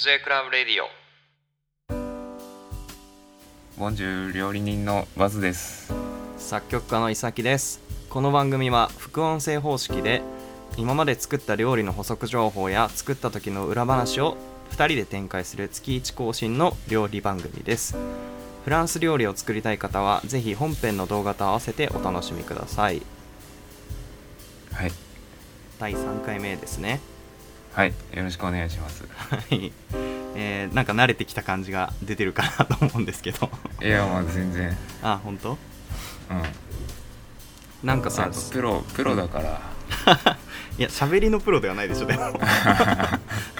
藤江クラブレディオ。ボンジュ料理人のバズです。作曲家の伊崎です。この番組は副音声方式で今まで作った料理の補足情報や作った時の裏話を2人で展開する月1更新の料理番組です。フランス料理を作りたい方はぜひ本編の動画と合わせてお楽しみください。はい。第3回目ですねはいよろしくお願いします。はい、えーなんか慣れてきた感じが出てるかなと思うんですけど。いやまあ全然。あ本当？うん。なんかさプロプロだから。いや喋りのプロではないでしょでも。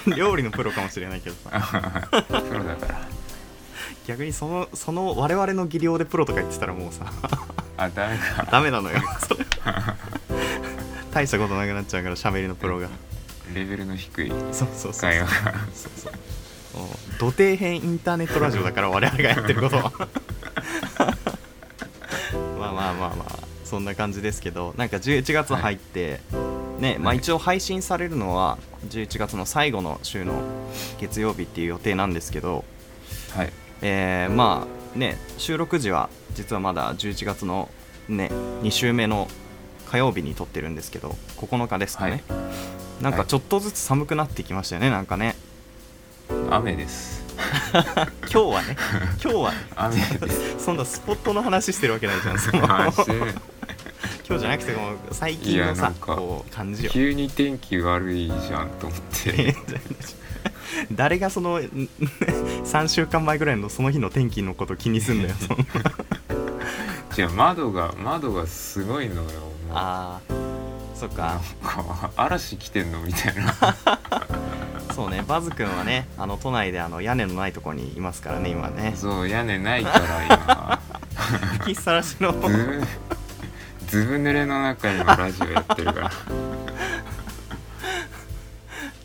料理のプロかもしれないけどさ。プロだから。逆にそのその我々の技量でプロとか言ってたらもうさ。あダメかダメなのよ。大したことなくなっちゃうから喋りのプロがレベルの低いそうそうそう。会話。がそう。土底編インターネットラジオだから我々がやってること。はまあまあまあまあそんな感じですけど。なんか11月入って、ねまあはい。一応配信されるのは11月の最後の週の月曜日っていう予定なんですけど。はい。えーまあね収録時は実はまだ11月のね2週目の火曜日に撮ってるんですけど9日ですかね、なんかちょっとずつ寒くなってきましたよねなんかね。雨です。今日はね。今日はね。雨です。そんなスポットの話してるわけないじゃんその。今日じゃなくてもう最近のさこう感じよ。急に天気悪いじゃんと思って。誰がその3週間前ぐらいのその日の天気のこと気にすんだよその違う窓が窓がすごいのよあーそっか。か嵐来てんのみたいな。そうねバズ君はねあの都内であの屋根のないとこにいますからね今ね。そう屋根ないから吹きさらしの今ずぶずぶ濡れの中今ラジオやってるから。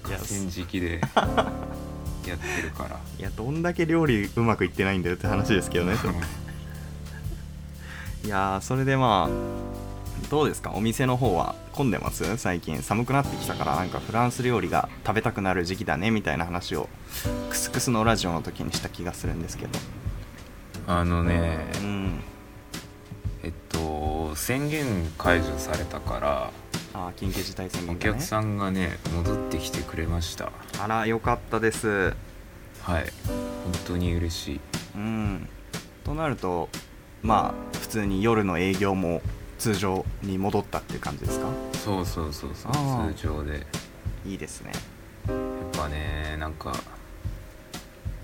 いや河川敷でやってるから。いやどんだけ料理うまくいってないんだよって話ですけどね。いやーそれでまあどうですか？お店の方は混んでます？最近。寒くなってきたからなんかフランス料理が食べたくなる時期だねみたいな話をクスクスのラジオの時にした気がするんですけど。あのねうん。えっと宣言解除されたからあー緊急事態宣お言がね。客さんがね戻ってきてくれました。あらよかったです。はい。本当に嬉しい。うん。となるとまあ普通に夜の営業も通常に戻ったっていう感じですか？そうそうそうそう通常で。やっいいですね。ぱねなんか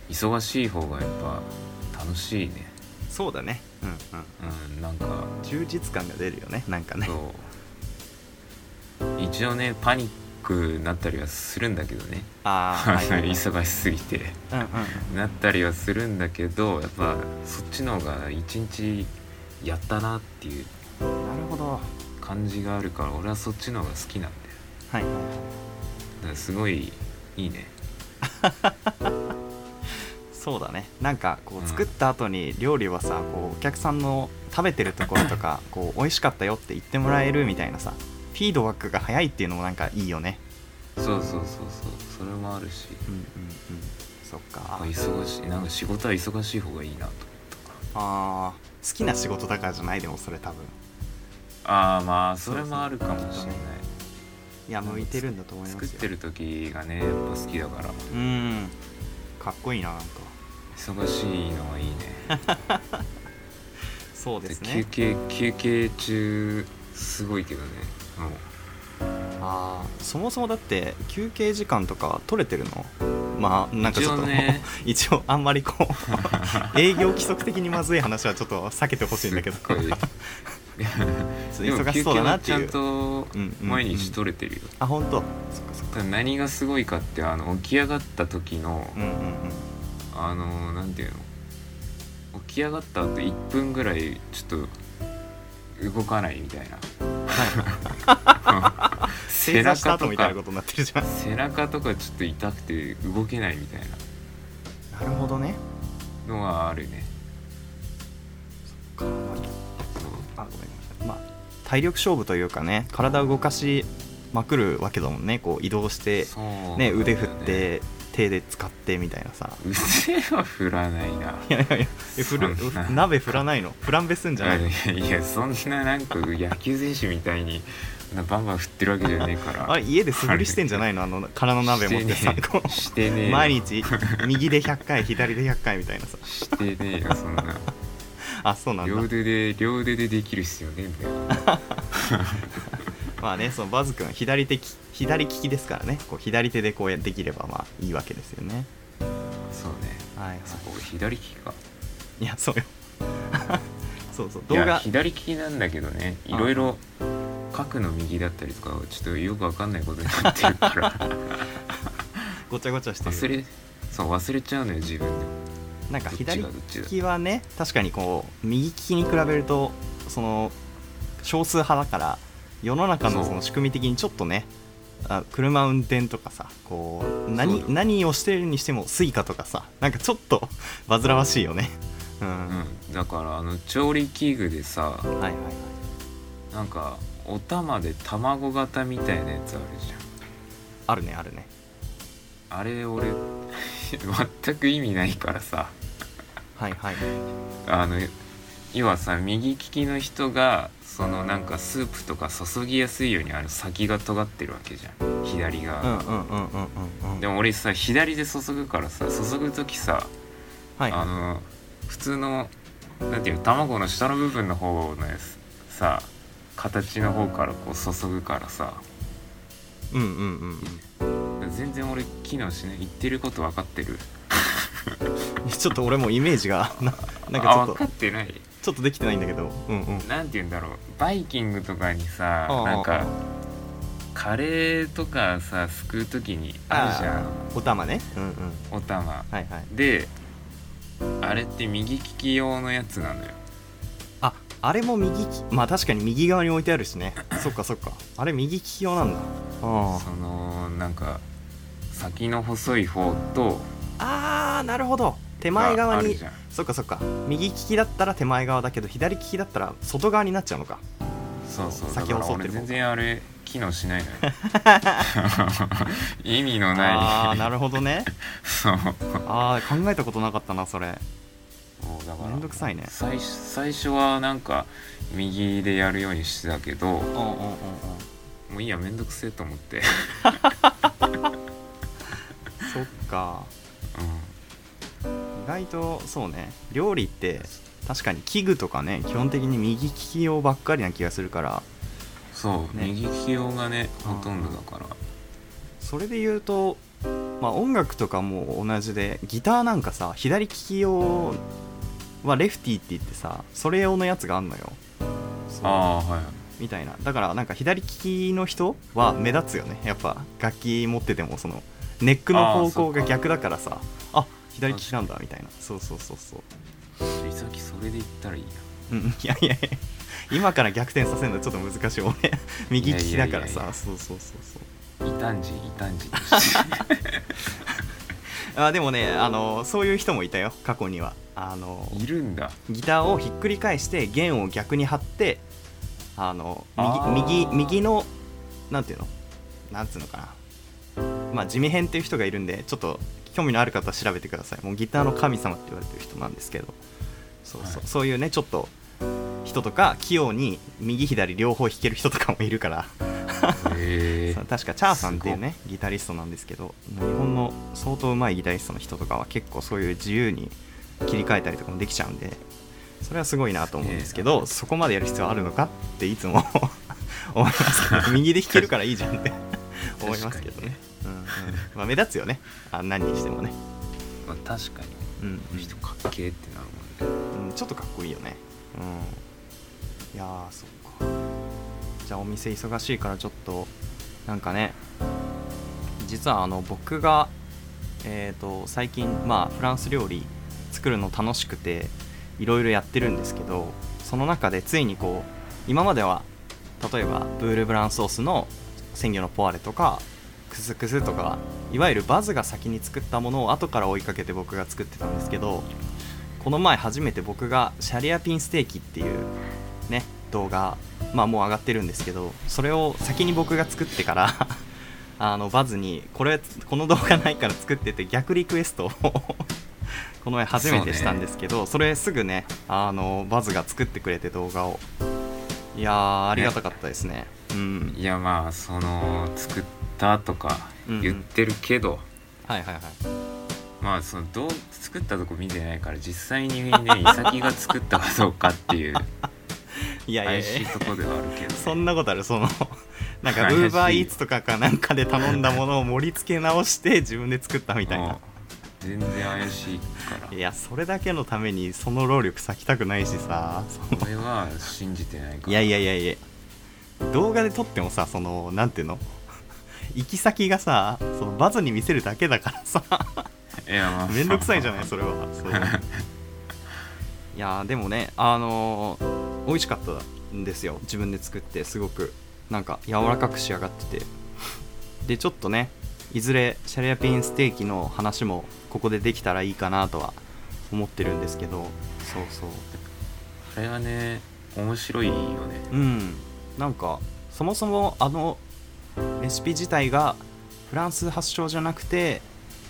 忙しい方がやっぱ楽しいね。そうだね。うんうん。うんなんか。充実感が出るよねなんかね。そう。一応ねパニックになったりはするんだけどね。ああ、はいはいはい、忙しすぎて。うんうんなったりはするんだけどやっぱそっちの方が一日やったなっていうなるほど。はい感じがあるから俺はそっちの方が好きなんだよ。はい。はいだからすごいいいね。そうだね。なんかこううん作った後に料理はさこうお客さんの食べてるところとかこう美味しかったよって言ってもらえるみたいなさフィードバックが早いっていうのもなんかいいよね。そうそうそうそう。それもあるし。うんうんうん。そっか。忙しい。なんか仕事は忙しい方がいいなとあー好きな仕事だからじゃないでもそれ多分ああまあそれもあるかもしれない。いや向いてるんだと思いますよ。作ってる時がねやっぱ好きだから。うん。かっこいいななんか。忙しいのはいいね。そうです休ね憩休憩中すごいけどねもう。あーそもそもだって休憩時間とか取れてるの？まあなんかちょっと一応ね。一応あんまりこう 営業規則的にまずい話はちょっと避けてほしいんだけど 忙しそうだなってちゃんとうんうん毎日取れてるよ、あ本当？そっかそっか。何がすごいかってあの起き上がった時の、うんうんうん。あのなんていうの？起き上がった後1分ぐらいちょっと動かないみたいな。正座した後みたいなことになってるじゃん。背中とかちょっと痛くて動けないみたいな。るほどね。なのはあるね。か。なりあごめん体力勝負というかね体を動かしまくるわけだもんね。こう移動してそうね。腕振って手で使ってみたいなさ。腕は振らないな。いやいやいやえ振る鍋振らないの？フランベすんじゃないの？いやそんななんか野球選手みたいにバンバン振ってるわけじゃねえから。あれ家で素振りしてんじゃないの？あの空の鍋持ってさしてねこう。してねえよ。毎日右で100回左で100回みたいなさ。してねえよそんな あそうなんだ。両腕で両腕でできる必要ねえんだよまあねそのバズ君は左手き左利きですからね。こう左手でこうやできればまあいいわけですよね。そうね。はいはい。そこ左利きか。いやそうよ。そうそう。いや動画。左利きなんだけどねいろいろ書くの右だったりとかちょっとよくわかんないことになってるから。ごちゃごちゃしてる。忘れそう忘れちゃうのよ自分でもなんか左利きはね確かにこう右利きに比べるとその少数派だから世の中のその仕組み的にちょっとねあ車運転とかさこう何だ何をしてるにしてもスイカとかさなんかちょっと 煩わしいよね。うん、はいうん、だからあの調理器具でさはいはいなんかお玉で卵型みたいなやつあるじあるねあるね。ゃんあれ俺 全く意味ないからさはいはい。あの要はさ右利きの人がそのなんかスープとか注ぎやすいようにある先が尖ってるわけじゃん。左が、でも俺さ左で注ぐからさ注ぐ時さ、はい。あの普通のなんていうの卵の下の部分の方のやつさ形の方からこう注ぐからさ。うんうんうん。全然俺機能しない。言ってること分かってる。うん ちょっと俺もイメージがななんかちょっとあ分かってない。ちょっとできてないんだけどうんうん。なんて言うんだろう。バイキングとかにさなんかカレーとかさすくう時にあるじゃん。お玉ね。うんうん。お玉。はいはい。であれって右利き用のやつなのよ。ああれも右利きまあ確かに右側に置いてあるしね。そっかそっか。あれ右利き用なんだ。あ。そのなんか先の細い方となるほど。手前側にそっかそっか。右利きだったら手前側だけど左利きだったら外側になっちゃうのか。そうそう。だ先を沿っ全然あれ機能しないのよ。意味のあない。あなるほどね。そう。ああ考えたことなかったなそれ。もうだからめんどくさいね。最初最初はなんか右でやるようにしてたけどうんうんうんうんもういいやめんどくせえと思って、そっか。う意外とそうね。料理って確かに器具とかね基本的に右利き用ばっかりな気がするから。ん、そう、ね。右利き用がねほとんどだから。それで言うとまあ音楽とかも同じでギターなんかさ左利き用はレフティって言ってさそれ用のやつがあんのよ。ああはいみたいな。だからなんか左利きの人は目立つよね。やっぱ楽器持っててもそのネックの方向が逆だからさ。あ左利きなんだみたいな。そうそうそうそう。美咲それで言ったらいいなうんいやいやいや。今から逆転させるのちょっと難しい。俺右利きだからいや。いやいやいやさ。そうそうそうそう。異端児異端児。あでもねあのそういう人もいたよ。過去には。あのいるんだ。ギターをひっくり返して弦を逆に張ってあの右右右のなんていうの？なんつうのかな。まあ地味編っていう人がいるんでちょっと興味のある方は調べてください。もうギターの神様って言われてる人なんですけど。そうそう,、はい。そういうねちょっと人とか器用に右左両方弾ける人とかもいるから。確かチャーさんっていうねギタリストなんですけど日本の相当上手いギタリストの人とかは結構そういう自由に切り替えたりとかもできちゃうんでそれはすごいなと思うんですけど、そこまでやる必要あるのかっていつも 思いますけど 右で弾けるからいいじゃんって思いますけどね、まあ、目立つよね。あ何にしてもね、まあ、確かに。うんこの人かっけえってなるもんね。うん、ちょっとかっこいいよね。うん。いやーそっか。じゃあお店忙しいからちょっとなんかね実はあの僕がえっ、と最近まあフランス料理作るの楽しくていろいろやってるんですけどその中でついにこう今までは例えばブールブランソースの鮮魚のポワレとかクスクスとかいわゆるバズが先に作ったものを後から追いかけて僕が作ってたんですけどこの前初めて僕がシャリアピンステーキっていうね動画まあもう上がってるんですけどそれを先に僕が作ってから あのバズにこれこの動画ないから作ってて逆リクエストを この前初めてしたんですけどそ,、れすぐねあのバズが作ってくれて動画を。いやーありがたかったですね。うん。いやまあその作ったとか言ってるけど、はいはいはい。まあそのどう作ったとこ見てないから実際にねイサキが作ったかどうかっていう いやいや。怪しいとこではあるけど、ね、そんなことあるその。なんかウーバーイーツとかかなんかで頼んだものを盛り付け直して自分で作ったみたいな。うん。全然怪しいから。いやそれだけのためにその労力割きたくないしさ。その俺は信じてないから。いやいやいやいや。動画で撮ってもさそのなんていうの？行き先がさそのバズに見せるだけだからさ。いやまあ。めんどくさいじゃない？それは。いやでもねあのー美味しかったんですよ。自分で作ってすごく。なんか柔らかく仕上がってて。でちょっとねいずれシャリアピンステーキの話もここでできたらいいかなとは思ってるんですけど。そうそう。あれはね面白いよね。うん。なんかそもそもあのレシピ自体がフランス発祥じゃなくて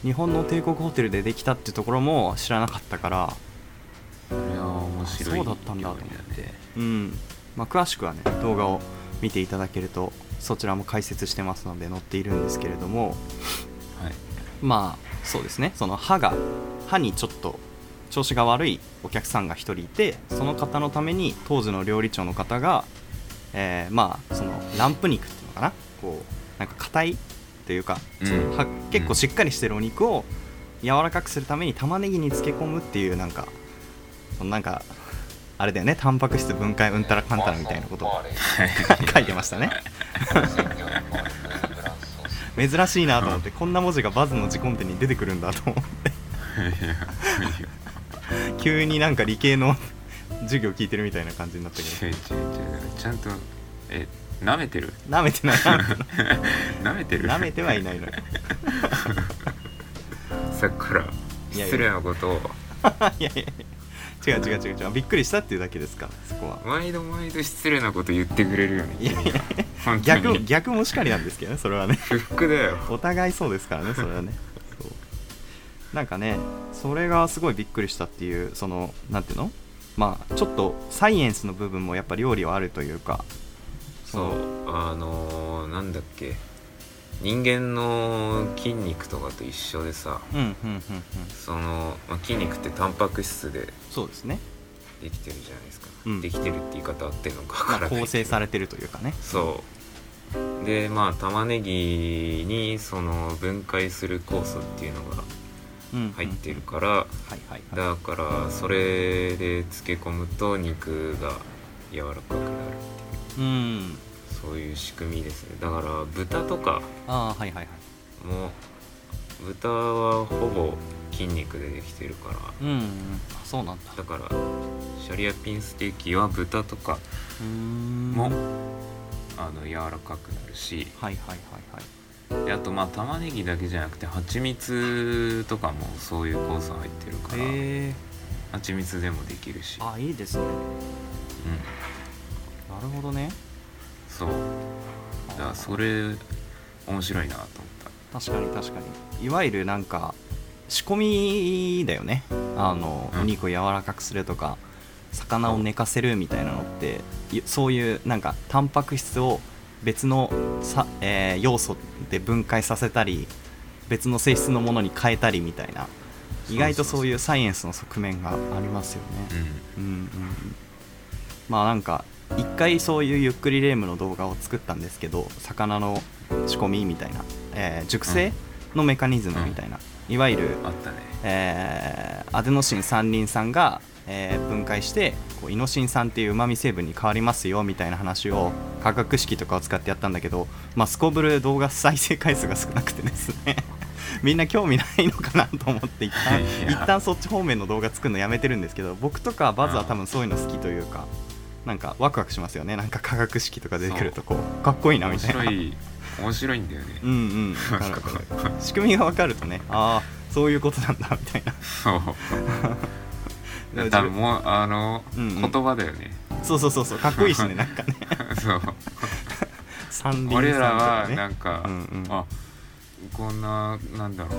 日本の帝国ホテルでできたってところも知らなかったから。あれは面白いそうだったんだと思って。ね。うん。まあ、詳しくはね動画を見ていただけるとそちらも解説してますので載っているんですけれども。はい。まあそうですね。その歯が歯にちょっと調子が悪いお客さんが1人いてその方のために当時の料理長の方が、えーまあそのランプ肉っていうのかなこうなんか硬いというか、うん。結構しっかりしてるお肉を柔らかくするために玉ねぎに漬け込むっていうなんかそのなんかあれだよねタンパク質分解うんたらかんたらみたいなこと。を 書いてましたね。珍しいなと思ってこんな文字がバズの字コンテに出てくるんだと思って。急になんか理系の授業聞いてるみたいな感じになったけ違う違う違う。ちゃんとえ舐めてる？ど舐めてない。舐めてる？舐めてはいないのよ。さっきから失礼なことを。いやいや違う違う違う違う。びっくりしたっていうだけですか？らそこは。毎度毎度失礼なこと言ってくれるよね。いやいや。逆に。逆もしかりなんですけどねそれはね。不服だよ。お互いそうですからねそれはね。なんかねそれがすごいびっくりしたっていうそのなんていうの？まあちょっとサイエンスの部分もやっぱ料理はあるというかそうあのー、なんだっけ。人間の筋肉とかと一緒でさ。うんうんうんうん。その、まあ、筋肉ってタンパク質でそうですね、できてるじゃないですか、うん。できてるって言い方合ってるのかまあ、わからない構成されれてるというかね。そう。でまあ玉ねぎにその分解する酵素っていうのがうん入ってるから、だからそれで漬け込むと肉が柔らかくなるうん。そういう仕組みですね。だから豚とかああはいはいはい。も豚はほぼ筋肉でできてるから。うんうん。あそうなんだ。だからシャリアピンステーキは豚とかうーん。もはいあの柔らかくなるし。はいはいはいであとまあ玉ねぎだけじゃなくて蜂蜜とかもそういう酵素入ってるから。へえ蜂蜜でもできるし、あいいですね。うん、なるほどね。そう。だからそれ面白いなと思った。確かに確かに。いわゆるなんか仕込みだよね。あの、うん。お肉を柔らかくするとか魚を寝かせるみたいなのっていそういうなんかタンパク質を別のさ、えー要素で分解させたり別の性質のものに変えたりみたいな。意外とそういうサイエンスの側面がありますよね。うん。うんうんうん。まあなんか一回そういうゆっくりレームの動画を作ったんですけど魚の仕込みみたいな、えー熟成のメカニズムみたいな、いわゆる、あったね。えーアデノシン三リン酸が、えー分解してこうイノシン酸っていううまみ成分に変わりますよみたいな話を化学式とかを使ってやったんだけど、まあ、すこぶる動画再生回数が少なくてですね。みんな興味ないのかなと思って一旦一旦そっち方面の動画作るのやめてるんですけど僕とかバズは多分そういうの好きというかなんかワクワクしますよね。なんか化学式とか出てくるとこうかっこいいなみ面たいな。白い面白いんだよね。うんうん。仕組みが分かるとね ああそういうことなんだみたいな。そう。多分もうあの、うんうん。言葉だよね。そうそうそうそうかっこいいしねなんかね。そう。三輪俺らはかね。なんか、うんうん。あこんななんだろう。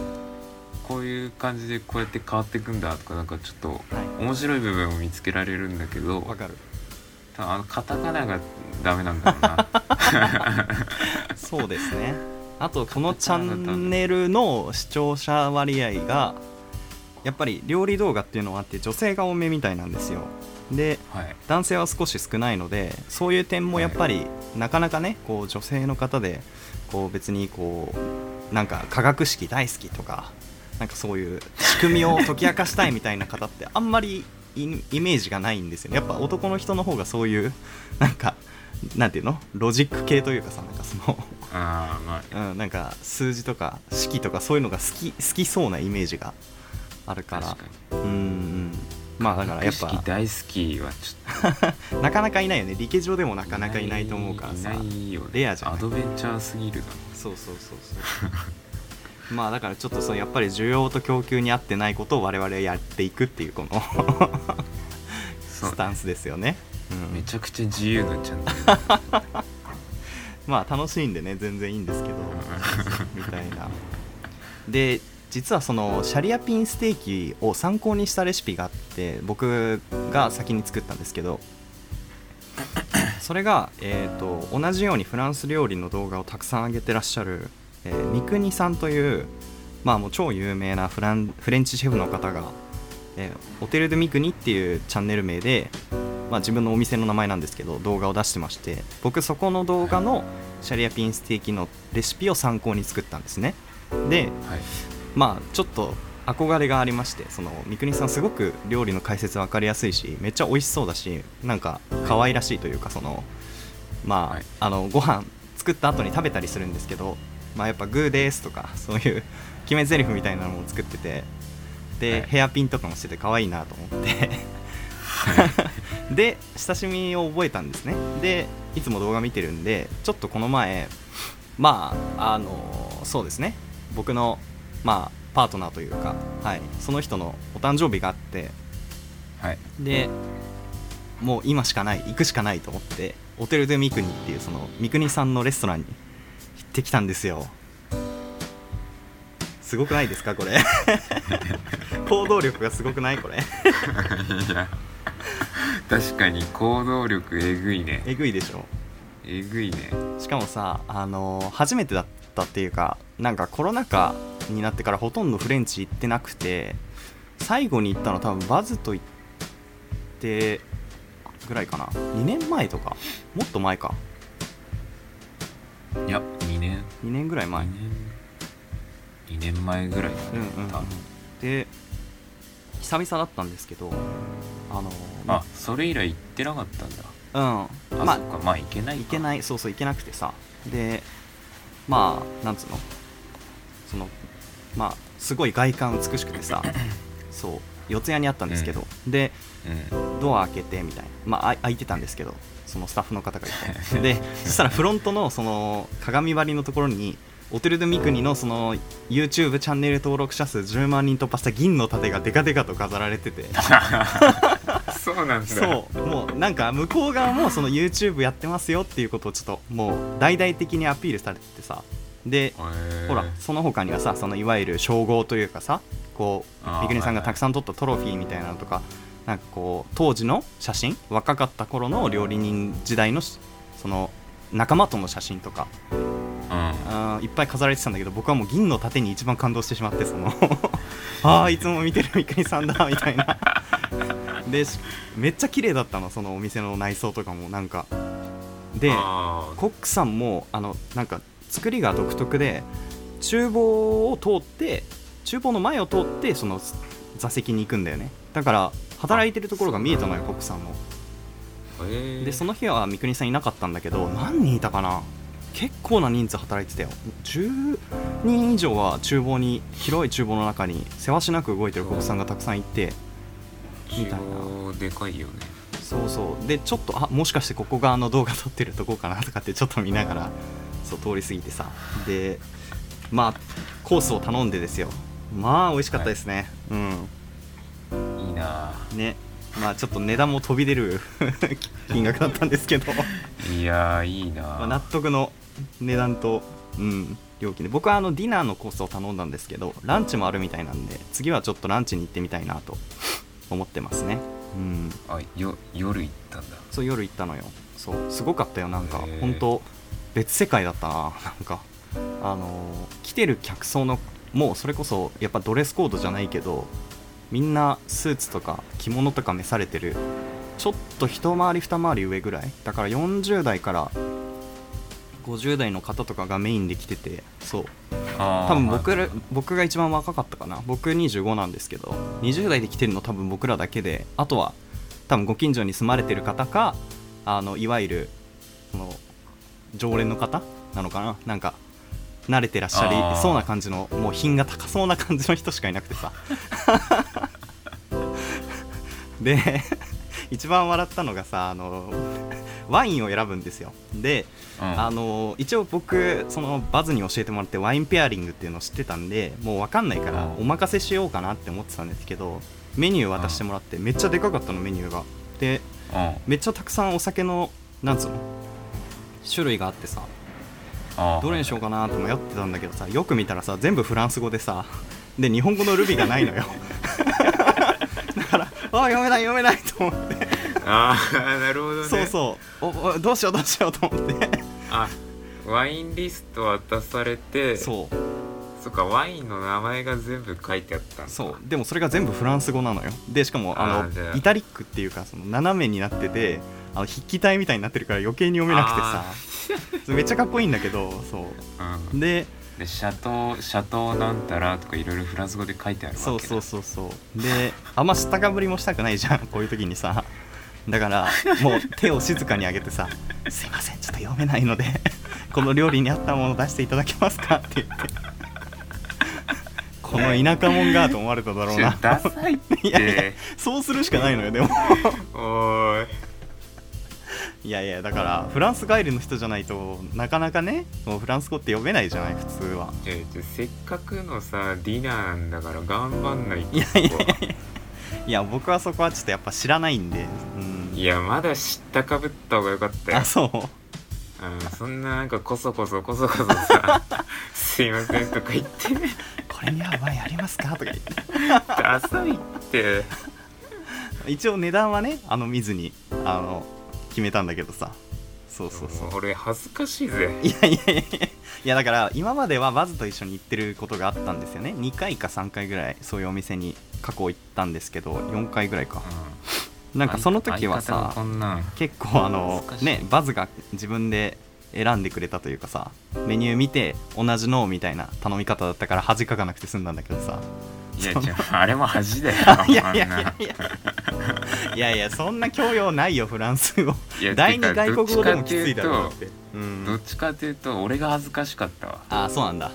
こういう感じでこうやって変わっていくんだとかなんかちょっとはい。面白い部分を見つけられるんだけどわかる多分あのカタカナがダメなんだろうな。そうですね。あとこのチャンネルの視聴者割合がやっぱり料理動画っていうのはあって女性が多めみたいなんですよ。ではい。男性は少し少ないのでそういう点もやっぱりなかなかねこう女性の方でこう別にこうなんか化学式大好きとかなんかそういう仕組みを解き明かしたいみたいな方ってあんまりイイメージがないんですよね。やっぱ男の人の方がそういう なんかなんていうの？ロジック系というかさなんかそのああまあうん、なんか数字とか式とかそういうのが好き好きそうなイメージがあるから。確かうんうん。まあだからやっぱ大好きはちょっ なかなかいないよね。理系上でもなかなかいないと思うからさ。いないよね。レアじゃない。アドベンチャーすぎるだそうそうそうそう まあだからちょっとそのやっぱり需要と供給に合ってないことを我々はやっていくっていうこのスタンスですよね、うん。めちゃくちゃ自由なチャンネルまあ楽しいんでね全然いいんですけど。みたいな。で実はそのシャリアピンステーキを参考にしたレシピがあって僕が先に作ったんですけどそれが、えー、と同じようにフランス料理の動画をたくさん上げてらっしゃる、えー、三國さんという、まあ、もう超有名なフランフレンチシェフの方が、えー、オテル・ド・ミクニっていうチャンネル名で、まあ、自分のお店の名前なんですけど動画を出してまして僕そこの動画のシャリアピンステーキのレシピを参考に作ったんですね。ではい。まあちょっと憧れがありましてその三國さんすごく料理の解説分かりやすいしめっちゃ美味しそうだしなんか可愛らしいというかそのまあ,、はい。あのご飯作った後に食べたりするんですけどまあやっぱグーですとか そういう決め台詞みたいなのも作っててで、はい。ヘアピンとかもしてて可愛いなと思って。で親しみを覚えたんですね。でいつも動画見てるんでちょっとこの前まああのそうですね。僕のまあパートナーというか、はい、その人のお誕生日があってはい。でもう今しかない行くしかないと思ってオテル・デ・ミクニっていうその三國さんのレストランに行ってきたんですよ。すごくないですかこれ？行動力がすごくないこれ？いや確かに行動力えぐいね。えぐいでしょ。えぐいね。しかもさあの初めてだったっていうかなんかコロナ禍になってからほとんどフレンチ行ってなくて最後に行ったの多分バズと行ってぐらいかな。2年前とか？もっと前かいや2年。2年ぐらい前。2年。2年前ぐらいだねうんうん、で久々だったんですけどあのあそれ以来行ってなかったんだ。うん。まああそっかまあ行けない行けないいそうそう行けなくてさ。でまあなんつうの。そのまあすごい外観美しくてさ。そう四谷にあったんですけど、でうん。ドア開けてみたいな。まああ開いてたんですけどそのスタッフの方がいて でそしたらフロントのその鏡張りのところにオテル・ド・ミクニのその YouTube チャンネル登録者数10万人突破した銀の盾がデカデカと飾られてて。そうなんだ。そう。もうなんか向こう側もその YouTube やってますよっていうことをちょっともう大々的にアピールされててさ。でほらその他にはさそのいわゆる称号というかさこう三國さんがたくさん撮ったトロフィーみたいなのとかなんかこう当時の写真若かった頃の料理人時代のしその仲間との写真とかうん。あーいっぱい飾られてたんだけど僕はもう銀の盾に一番感動してしまってその。ああいつも見てる三國さんだみたいな。でしめっちゃ綺麗だったのそのお店の内装とかもなんか。でコックさんもあのなんか作りが独特で厨房を通って厨房の前を通ってその座席に行くんだよね。だから働いてるところが見えたのよコックさんの。へーでその日は三國さんいなかったんだけど何人いたかな？結構な人数働いてたよ。10人以上は厨房に広い厨房の中にせわしなく動いてるコックさんがたくさんいてみたいな。でかいよね。そうそう。でちょっとあもしかしてここがあの動画撮ってるとこかなとかってちょっと見ながらそう通り過ぎてさ。でまあコースを頼んでですよまあ美味しかったですね、い。いなうんね。まあちょっと値段も飛び出る 金額だったんですけど。いいやーいいな、まあ納得の値段と、うん、料金で。僕はあのディナーのコースを頼んだんですけどランチもあるみたいなんで次はちょっとランチに行ってみたいなと思ってますね。うん。あよ夜行ったんだ。そう夜行ったのよ。そう。すごかったよなんか。本当別世界だったな。なんかあのー来てる客層のもうそれこそやっぱドレスコードじゃないけどみんなスーツとか着物とか召されてるちょっと一回り二回り上ぐらいだから40代から50代の方とかがメインで来ててそう。多分僕らはい。僕が一番若かったかな。僕25なんですけど20代で来てるの多分僕らだけであとは多分ご近所に住まれてる方かあのいわゆるその常連の方なのかな。なんか慣れてらっしゃりそうな感じのもう品が高そうな感じの人しかいなくてさ。で一番笑ったのがさあのワインを選ぶんですよ。でうん。あの一応僕そのバズに教えてもらってワインペアリングっていうのを知ってたんでもう分かんないからうん。お任せしようかなって思ってたんですけどメニュー渡してもらってめっちゃでかかったのメニューが。でうん。めっちゃたくさんお酒のなんつうの種類があってさどれにしようかなと迷ってたんだけどさよく見たらさ全部フランス語でさで日本語のルビがないのよ。だからあ読めない読めないと思って。ああなるほどね。そうそう。おおどうしようどうしようと思って。あワインリスト渡されてそう。そっかワインの名前が全部書いてあったそう。でもそれが全部フランス語なのよ。でしかもあのイタリックっていうかその斜めになっててあの筆記体みたいになってるから余計に読めなくてさ。めっちゃかっこいいんだけどそう。うん。ででシャトーシャトーなんたらとかいろいろフランス語で書いてあるわけだ。そうそうそうそう。であんま知ったかぶりもしたくないじゃん こういう時にさ。だからもう手を静かに上げてさ「すいませんちょっと読めないので この料理に合ったもの出していただけますか?」って言って。この田舎者がと思われただろうな。いやいやそうするしかないのよでも。おーいいやいやだからフランス帰りの人じゃないとなかなかねもうフランス語って読めないじゃない普通は。じゃあじゃあせっかくのさディナーなんだから頑張んないといやいやいや。いや僕はそこはちょっとやっぱ知らないんで。うん。いやまだ知ったかぶった方がよかったよ。あそう？うんそんななんかこそこそこそこそさ「すいません」とか言って。これに合うワインありますか？とか言って。ダサいって。一応値段はねあの見ずにあの決めたんだけどさ。そうそうそう。も俺恥ずかしいぜ。いやいやいやいや。いやだから今まではバズと一緒に行ってることがあったんですよね。2回か3回ぐらいそういうお店に過去行ったんですけど4回ぐらいか。うん。なんかその時はさ結構あのねバズが自分で選んでくれたというかさメニュー見て同じのみたいな頼み方だったから恥かかなくて済んだんだけどさ。いやああれも恥だよ いやいやいやいや。いやいやそんな教養ないよフランス語。第二外国語でもきついだろどってうん。どっちかというと俺が恥ずかしかったわ。あそうなんだ。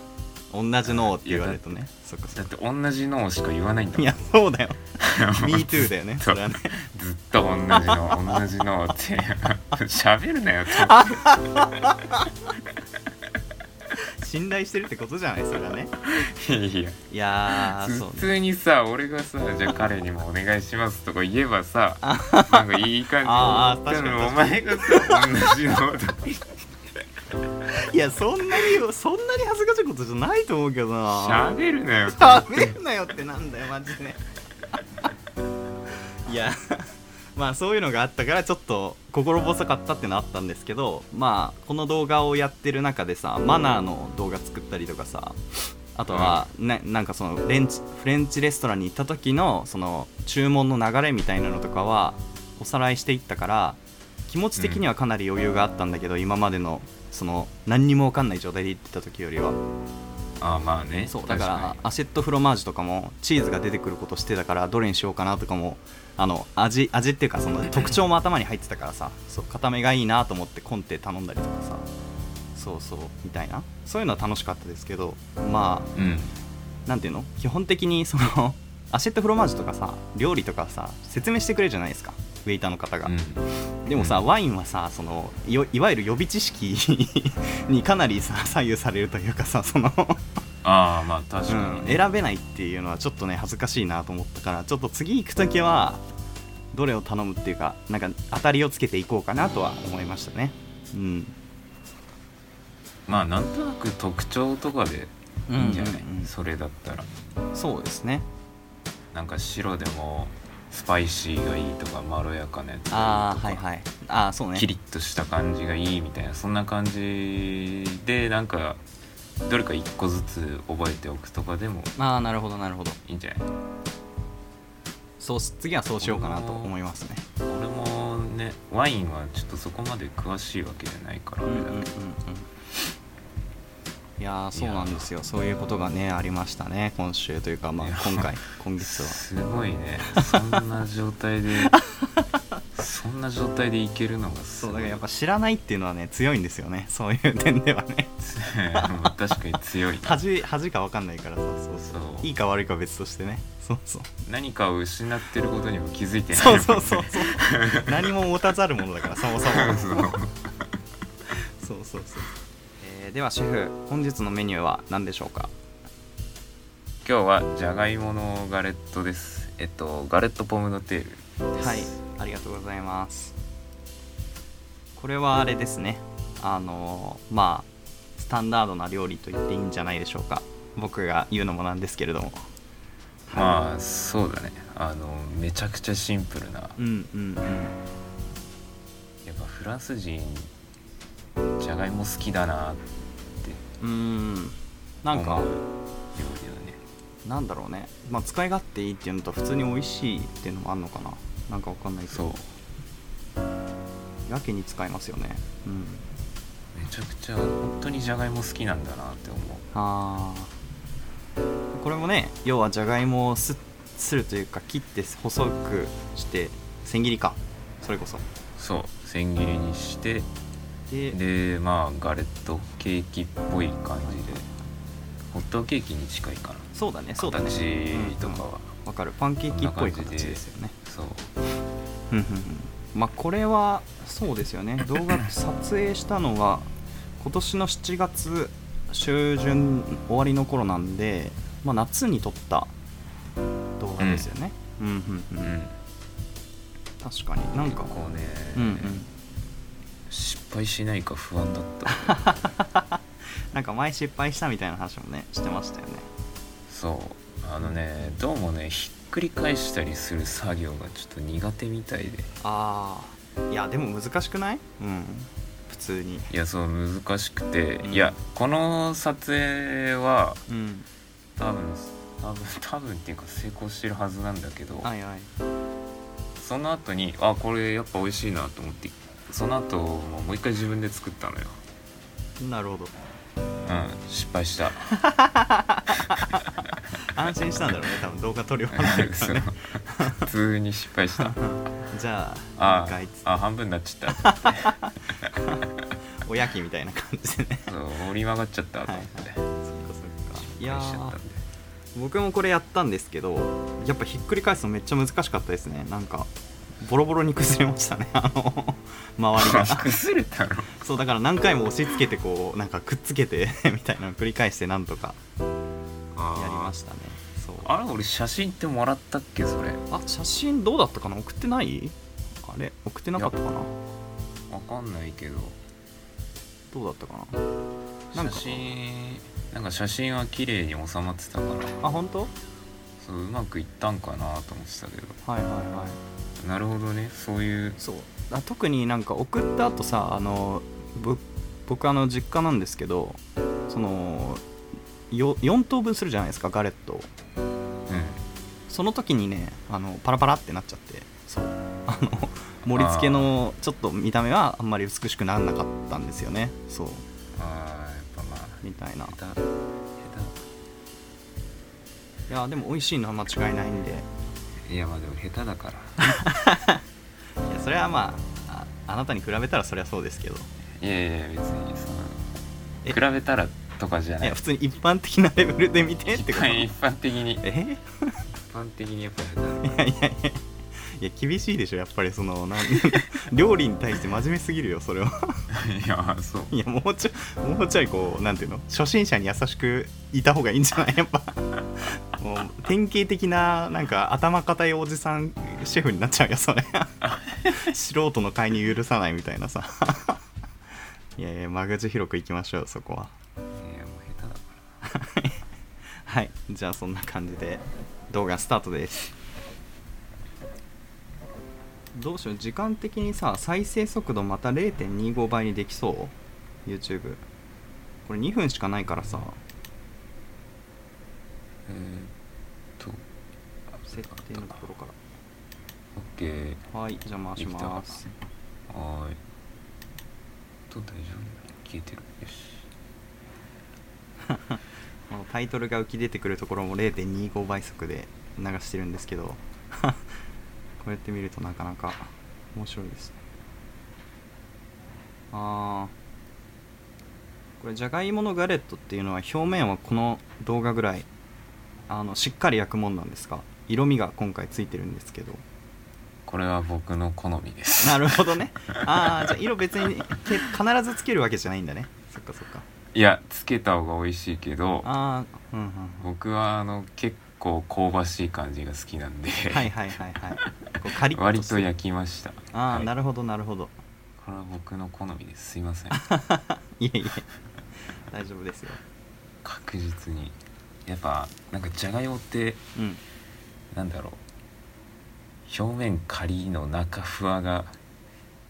同じのって言われるとねそっかそだっっかて同じのしか言わないんだもん。いやそうだよ。MeToo だよね。それはね。ずっと同じの同じのって。喋るなよって信頼してるってことじゃない？それはね。いやいやーそう普通にさ俺がさじゃあ彼にもお願いしますとか言えばさなんかいい感じあー確かお前がさ同じのとか言って いやそんなにそんなに恥ずかしいことじゃないと思うけどな。喋るなよ喋るなよってなんだよマジで。いやまあそういうのがあったからちょっと心細かったってのあったんですけどまあこの動画をやってる中でさマナーの動画作ったりとかさあとは、ね、なんかそのレンチフレンチレストランに行った時のその注文の流れみたいなのとかはおさらいしていったから気持ち的にはかなり余裕があったんだけど、今までのその何にも分かんない状態で行ってた時よりは。ああまあね。そうだからアシェットフロマージュとかもチーズが出てくることしてたからどれにしようかなとかもあの味味っていうかその特徴も頭に入ってたからさそう固めがいいなと思ってコンテ頼んだりとかさそうそうみたいな。そういうのは楽しかったですけどまあうん。なんていうの？基本的にそのアシェットフロマージュとかさ料理とかさ説明してくれるじゃないですかウェイターの方が、うん。でもさ、うん。ワインはさそのいわいわゆる予備知識 にかなりさ左右されるというかさそのああまあ確かに。うん、ね、選べないっていうのはちょっとね恥ずかしいなと思ったからちょっと次行く時はどれを頼むっていうかなんか当たりをつけていこうかなとは思いましたね。うん。まあなんとなく特徴とかでいいんじゃない、うんうんうん。それだったら。そうですねなんか白でもスパイシーがいいとかまろやかなやつとかはいいはい。ああそうね。キリッとした感じがいいみたいなそんな感じでなんかどれか一個ずつ覚えておくとかでもああなるほどなるほど。いいんじゃない？そう次はそうしようかなと思いますね。俺もねワインはちょっとそこまで詳しいわけじゃないからあれだうんうんうんうん。けど、いやーそうなんですよ。そういうことがねありましたね今週というかまあ今回今月は。すごいね。そんな状態でそんな状態でいけるのがすそうだからやっぱ知らないっていうのはね強いんですよね。そういう点ではね。まあ確かに強い。恥恥か分かんないからさ。そうそう。いいか悪いかは別としてね。そうそう。何かを失ってることにも気づいてないそうそうそうそう。何も持たざるものだからそもそも。そうそうそうではシェフ本日のメニューは何でしょうか？今日はじゃがいものガレットです。えっとガレットポムドテールです。はいありがとうございます。これはあれですね。あのーまあスタンダードな料理と言っていいんじゃないでしょうか。僕が言うのもなんですけれども。まあそうだね。あのめちゃくちゃシンプルな。うんうんうん。やっぱフランス人じゃがいも好きだなってうーん。なんかなんだろうね、まあ、使い勝手いいっていうのと普通に美味しいっていうのもあるのかな。なんかわかんないけそう。どやけに使えますよね。うん。めちゃくちゃ本当にじゃがいも好きなんだなって思う。あー。これもね要はじゃがいもをすするというか切って細くして千切りか。それこそ。そう。千切りにしてででまあガレットケーキっぽい感じで。ホットケーキに近いかな。そうだねそうだね。形とかは、わかる。パンケーキっぽい形ですよね。そう。うんうんうん。まあこれはそうですよね。動画撮影したのが今年の7月中旬終わりの頃なんで、まあ、夏に撮った動画ですよね、うん、うんうんうん。確かに。なんかこうね、うんうん。失敗しないか不安だった。なんか前失敗したみたいな話もねしてましたよね。そう。あのねどうもねひっくり返したりする作業がちょっと苦手みたいで。ああいやでも難しくない？うん。普通に。いやそう難しくて、うん。いやこの撮影はうん。多分多分多分っていうか成功してるはずなんだけど、はいはい。その後にあこれやっぱ美味しいなと思ってその後もう一回自分で作ったのよ。なるほど。うん失敗した。安心したんだろうね多分動画撮り終わってるからね。普通に失敗した。じゃあああ半分になっちゃった。おやきみたいな感じでね。そう折り曲がっちゃったとはいはい。思って、そっか。そっかいや僕もこれやったんですけどやっぱひっくり返すのめっちゃ難しかったですね。なんかボロボロに崩れましたね。あの周りが。崩れたの？そうだから何回も押し付けてこうなんかくっつけて みたいなのを繰り返してなんとかあやりましたね。そう。あれ俺写真ってもらったっけそれ？あ写真どうだったかな？送ってない？あれ？送ってなかったかな？わかんないけど。どうだったかな？なんか。写真なんか写真は綺麗に収まってたから。あ本当？そううまくいったんかなと思ってたけど。はいはいはいなるほどね。そういう。そう。あ特になんか送った後さあのぶ僕あの実家なんですけどそのよ4等分するじゃないですかガレットを。うん。その時にねあのパラパラってなっちゃってそう。あの盛り付けのちょっと見た目はあんまり美しくならなかったんですよね。そう。あーやっぱまあみたいな。下手。いやでも美味しいのは間違いないんでいやまあでも下手だから。いやそれはまあああなたに比べたらそりゃそうですけど。いやいや別にえその比べたらとかじゃない。いや普通に一般的なレベルで見てってこと？一般的に。一え般的にやっぱ下手いやいやいやいや厳しいでしょやっぱりそのなん 料理に対して真面目すぎるよそれは。いやそう。いやもうちょもうちょいこうなんていうの？初心者に優しくいた方がいいんじゃない？やっぱ。もう典型的ななんか頭固いおじさんシェフになっちゃうよそれ。素人の介入許さないみたいなさ。いやいや間口広くいきましょうそこは。いやもう下手だ。かはい。じゃあそんな感じで動画スタートですどうしよう時間的にさ再生速度また0.25倍にできそう？YouTube これ2分しかないからさ。らえー、っと設定のところか OK らはいじゃあ回します。はーいと大丈夫。消えてる。よし。タイトルが浮き出てくるところも0.25倍速で流してるんですけど。こうやって見るとなかなか面白いですね。あー。これじゃがいものガレットっていうのは表面はこの動画ぐらいあのしっかり焼くもんなんですか？色味が今回ついてるんですけど。これは僕の好みです。なるほどね。ああじゃあ色別にけ必ずつけるわけじゃないんだね。そっかそっかいやつけた方が美味しいけどああうんうん。うん僕はあの結構香ばしい感じが好きなんで、はいはいはいはい。こうカリッと割と焼きました。ああ、はい。なるほどなるほど。これは僕の好みです。すいません。いえいえ。大丈夫ですよ。確実に。やっぱなんかじゃがいもってうん。なんだろう。表面カリの中ふわが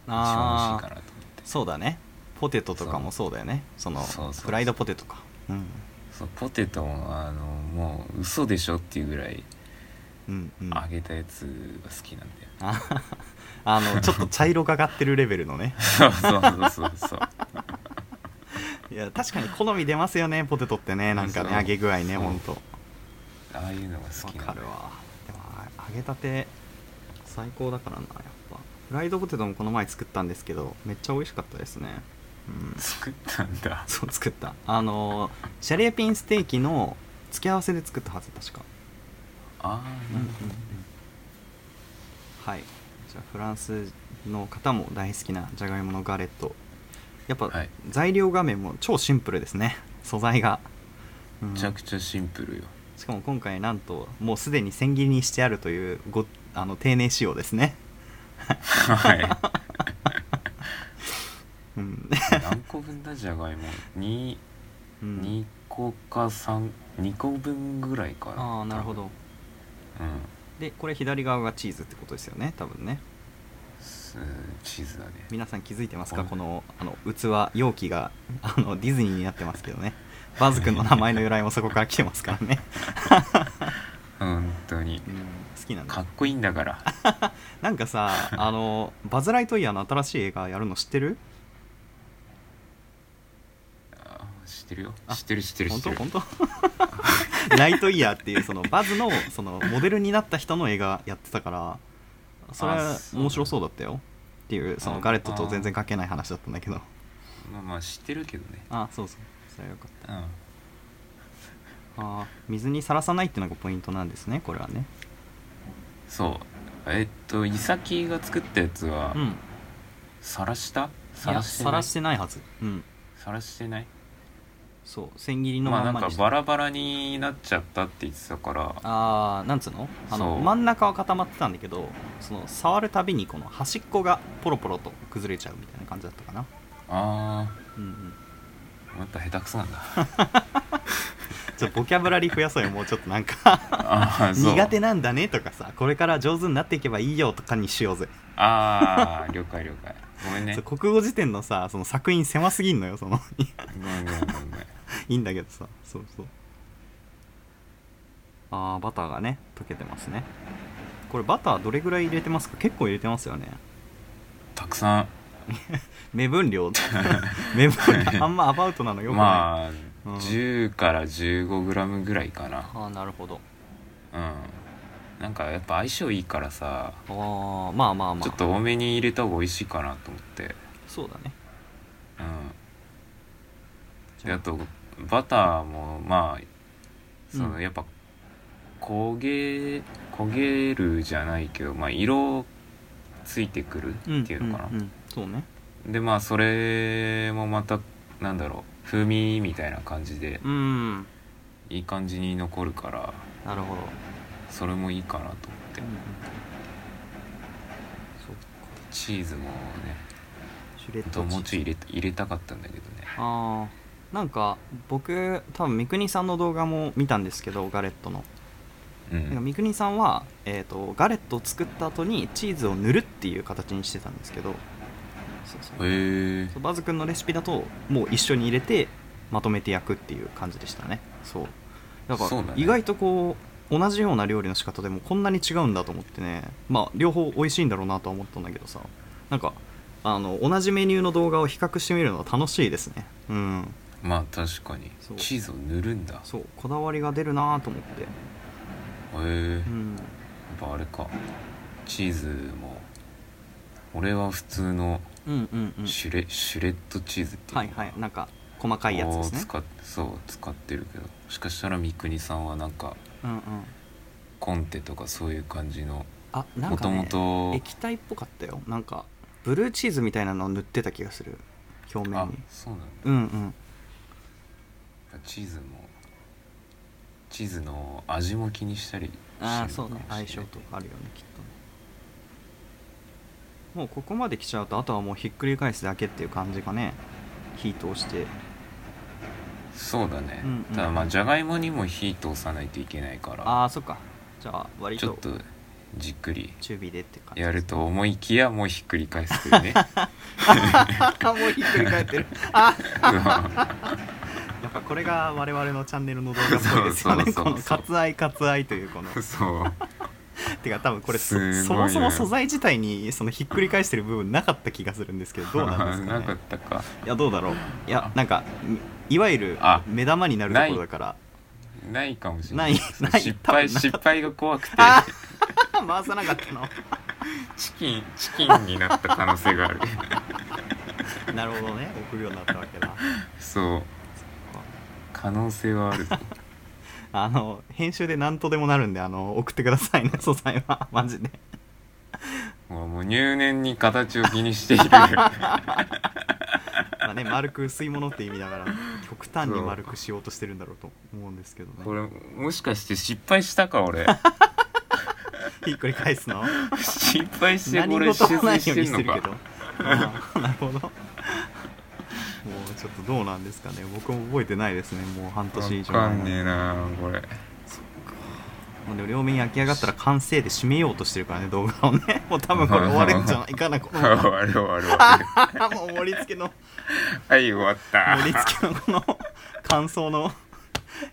一番美味しいかなと思って。そうだねポテトとかもそうだよね。そのフライドポテトか。うん。そうポテトもあのもう嘘でしょっていうぐらいうんうん。揚げたやつが好きなんで、ああのちょっと茶色がかってるレベルのね。そうそうそうそう いや確かに好み出ますよねポテトってね。なんかね揚げ具合ねほんと。ああいうのが好わきなんでかるわ。でも揚げたて最高だからなやっぱ。フライドポテトもこの前作ったんですけどめっちゃ美味しかったですねうん作ったんだ。そう作った。あのシャリアピンステーキの付け合わせで作ったはず確か。ああなるほはい。じゃあフランスの方も大好きなじゃがいものガレット。やっぱ、はい。材料画面も超シンプルですね。素材が、うん。めちゃくちゃシンプルよ。しかも今回なんともうすでに千切りにしてあるというごあの丁寧仕様ですね。はいうん、何個分だ？じゃがいも。2, うん。2個か32個分ぐらいかな。ああなるほど。うん。でこれ左側がチーズってことですよね多分ね。すチーズだね。皆さん気づいてますか？うんこのあの器容器があのディズニーになってますけどね。バズ君の名前の由来もそこから来てますからね、本当に。うん、好きなんだ。かっこいいんだから。なんかさあのバズ・ライトイヤーの新しい映画やるの知ってるあ知ってるよ。あ知ってる知ってる知ってる。本当？本当 ライトイヤーっていうそのバズのそのモデルになった人の映画やってたからそれは面白そうだったよ。っていうそのあガレットと全然関係ない話だったんだけど。まあまあ知ってるけどね。あそうそう。それはよかっうん。たあー水にさらさないっていうのがポイントなんですねこれはね。そう。えっとイサキが作ったやつはうん。さらした？さらしてない？さらしてないはず。うん。さらしてない？そう千切りのまあまんまにして。なんかバラバラになっちゃったって言ってたから。あーなんつうの？あのそう。真ん中は固まってたんだけどその触るたびにこの端っこがポロポロと崩れちゃうみたいな感じだったかな。あうんうん。ーやっぱ下手くそなんだ。ちょっとボキャブラリー増やそうよもうちょっとなんか。ああそう。苦手なんだねとかさこれから上手になっていけばいいよとかにしようぜ、ああ了解了解。ごめんね。そう国語辞典のさその作品狭すぎんのよその。ごめんごめんごめんごめん いいんだけどさ。そうそう。あーバターがね溶けてますね。これバターどれぐらい入れてますか？結構入れてますよね。たくさん。目分量。目分量。あんまアバウトなのよくない、まあ、うん。10から15グラムぐらいかな。ああなるほど。うん。なんかやっぱ相性いいからさ。あーまあまあまあ。ちょっと多めに入れた方が美味しいかなと思って。そうだね。うん。であとバターもまあその、うん。やっぱ焦げ焦げるじゃないけどまあ色ついてくるっていうのかな、んんんそうね。でまあそれもまたなんだろう風味みたいな感じでうん。いい感じに残るからなるほど、それもいいかなと思って、うん。チーズもねちょいチーズ。入れ入れたかったんだけどね。あーなんか僕多分三國さんの動画も見たんですけどガレットの。うなんかん三國さんは、えー、とガレットを作った後にチーズを塗るっていう形にしてたんですけど。そうそう。そうバズ君のレシピだともう一緒に入れてまとめて焼くっていう感じでしたね。そう。だから意外とこう同じような料理の仕方でもこんなに違うんだと思ってね。まあ両方美味しいんだろうなとは思ったんだけどさ。なんかあの同じメニューの動画を比較してみるのは楽しいですね。うんまあ確かに。そう。チーズを塗るんだ。へそう。こだわりが出るなと思って。え。うん。やっぱあれか。チーズも俺は普通のうんうんうん。シュレ,、シュレッドチーズっていう。はいはい。なんか細かいやつですね。を使っそう使ってるけど。もしかしたら三國さんはなんかうんうん。コンテとかそういう感じのあなんもとかねもと液体っぽかったよ。なんかブルーチーズみたいなのを塗ってた気がする。表面あにそうなんだ。うんうんチーズもチーズの味も気にしたりああそうね相性とかあるよねきっとね。もうここまで来ちゃうとあとはもうひっくり返すだけっていう感じかね。火通して。そうだね、うんうん。ただまあじゃがいもにも火通さないといけないから。ああそっか。じゃあ割とちょっとじっくり中火でって感じ。やると思いきやもうひっくり返すというね。もうひっくり返ってる。あ ぱこれが我々のチャンネルの動画っぽいですよね。この割愛割愛というこの。そう。てか多分これそね。そもそも素材自体にそのひっくり返してる部分なかった気がするんですけどどうなんですか なかっねたか。いやどうだろう。いやなんかいいわゆるあ。目玉になるところだから。ない。かもしれない。ない失敗失敗が怖くて。あ回さなかったの。チキンチキンになった可能性がある。なるほどね。送るようになったわけだ。そう可能性はある。ぞ あの編集で何とでもなるんであの送ってくださいね 素材は。マジで。もうもう入念に形を気にしている。まあね丸く薄いものって意味だから極端に丸くしようとしてるんだろうと思うんですけどね。これもしかして失敗したか俺。ひっくり返すの？失敗してこ何れ修事もないようにしてるけど。なるほど。もうちょっとどうなんですかね。僕も覚えてないですね。もう半年以上わかんねえなこれ。もうでも両面焼き上がったら完成で締めようとしてるからね動画をね。もう多分これ終わるんじゃないかなこの。終わる終わる終わる。もう盛り付けの。はい終わった。盛り付けのこの感想の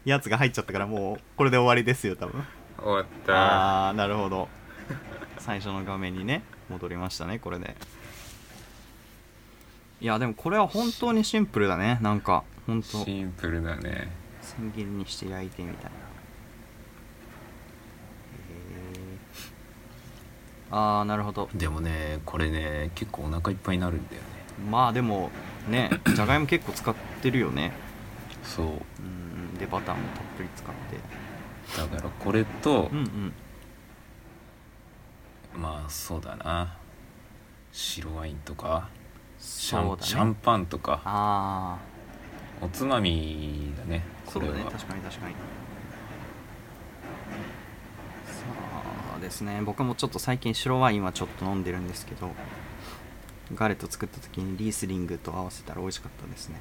やつが入っちゃったからもうこれで終わりですよ多分。終わった。ああなるほど。最初の画面にね戻りましたねこれでいやでもこれは本当にシンプルだね。なんか本当。シンプルだね。千切りにして焼いてみたいな。ああなるほど。でもねこれね結構お腹いっぱいになるんだよね。まあでもね じゃがいも結構使ってるよね。そう。うんでバターもたっぷり使って。だからこれとうんうん。まあそうだな。白ワインとかシャン,、そうだシャンねパンとか。あおつまみだねあそうこれは。だね確かに確かに。さあですね僕もちょっと最近白ワインはちょっと飲んでるんですけどガレット作った時にリースリングと合わせたら美味しかったですね。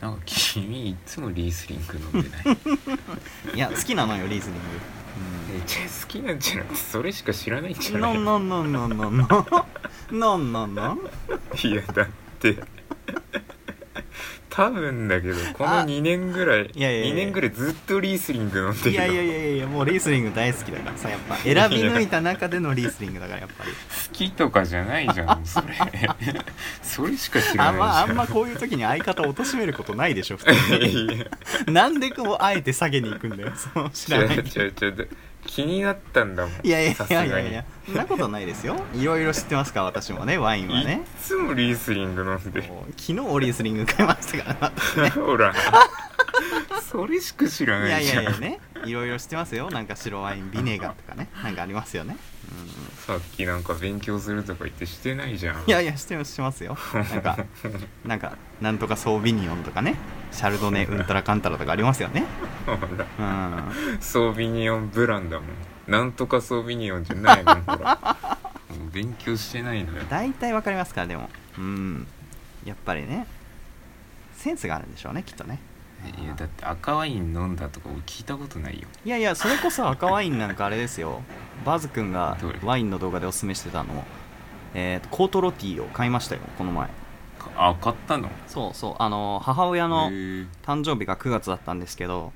なんか君いつもリースリング飲んでない？いや好きなのよリースリングめっちゃ好きなんじゃなくて それしか知らないんじうんゃない？なんなんなんなんなんなんなんなんいやだって多分だけどこのあ2年ぐらいいやいやいや2年ぐらいずっとリースリング飲んでるよいやいやいやいやもうリースリング大好きだからさやっぱ。選び抜いた中でのリースリングだからやっぱり。好きとかじゃないじゃんそれ。それしか知らないじゃん。あんまあんまこういう時に相方を貶めることないでしょ普通に。なんでこうあえて下げに行くんだよその知らない。違う違う違う気になったんだもん。いやいやいやいやいやそんなことないですよ。いろいろ知ってますから私もねワインはね。いつもリースリング飲んで。昨日リースリング買いましたから私ね。ほら。それしか知らいやいないじゃん。やいやね。いろいろ知ってますよ。なんか白ワインビネガーとかね。なんかありますよね、さっきなんか勉強するとか言ってしてないじゃん。うん、いやいや知ってます知ってますよ。なんか なんかなんとかソービニオンとかねシャルドネウントラカンタラとかありますよね。ほら。うんソービニオンブランだもん。なんとかソービニオンじゃないもんほら。もう勉強してないのよ。大体わかりますからでも。うん。やっぱりねセンスがあるんでしょうねきっとねいやだって赤ワイン飲んだとか俺聞いたことないよ。いやいやそれこそ赤ワインなんかあれですよ。バズ君がワインの動画でおすすめしてたのえーとコートロティーを買いましたよこの前。かあ買ったの？そうそう。あの母親の誕生日が9月だったんですけど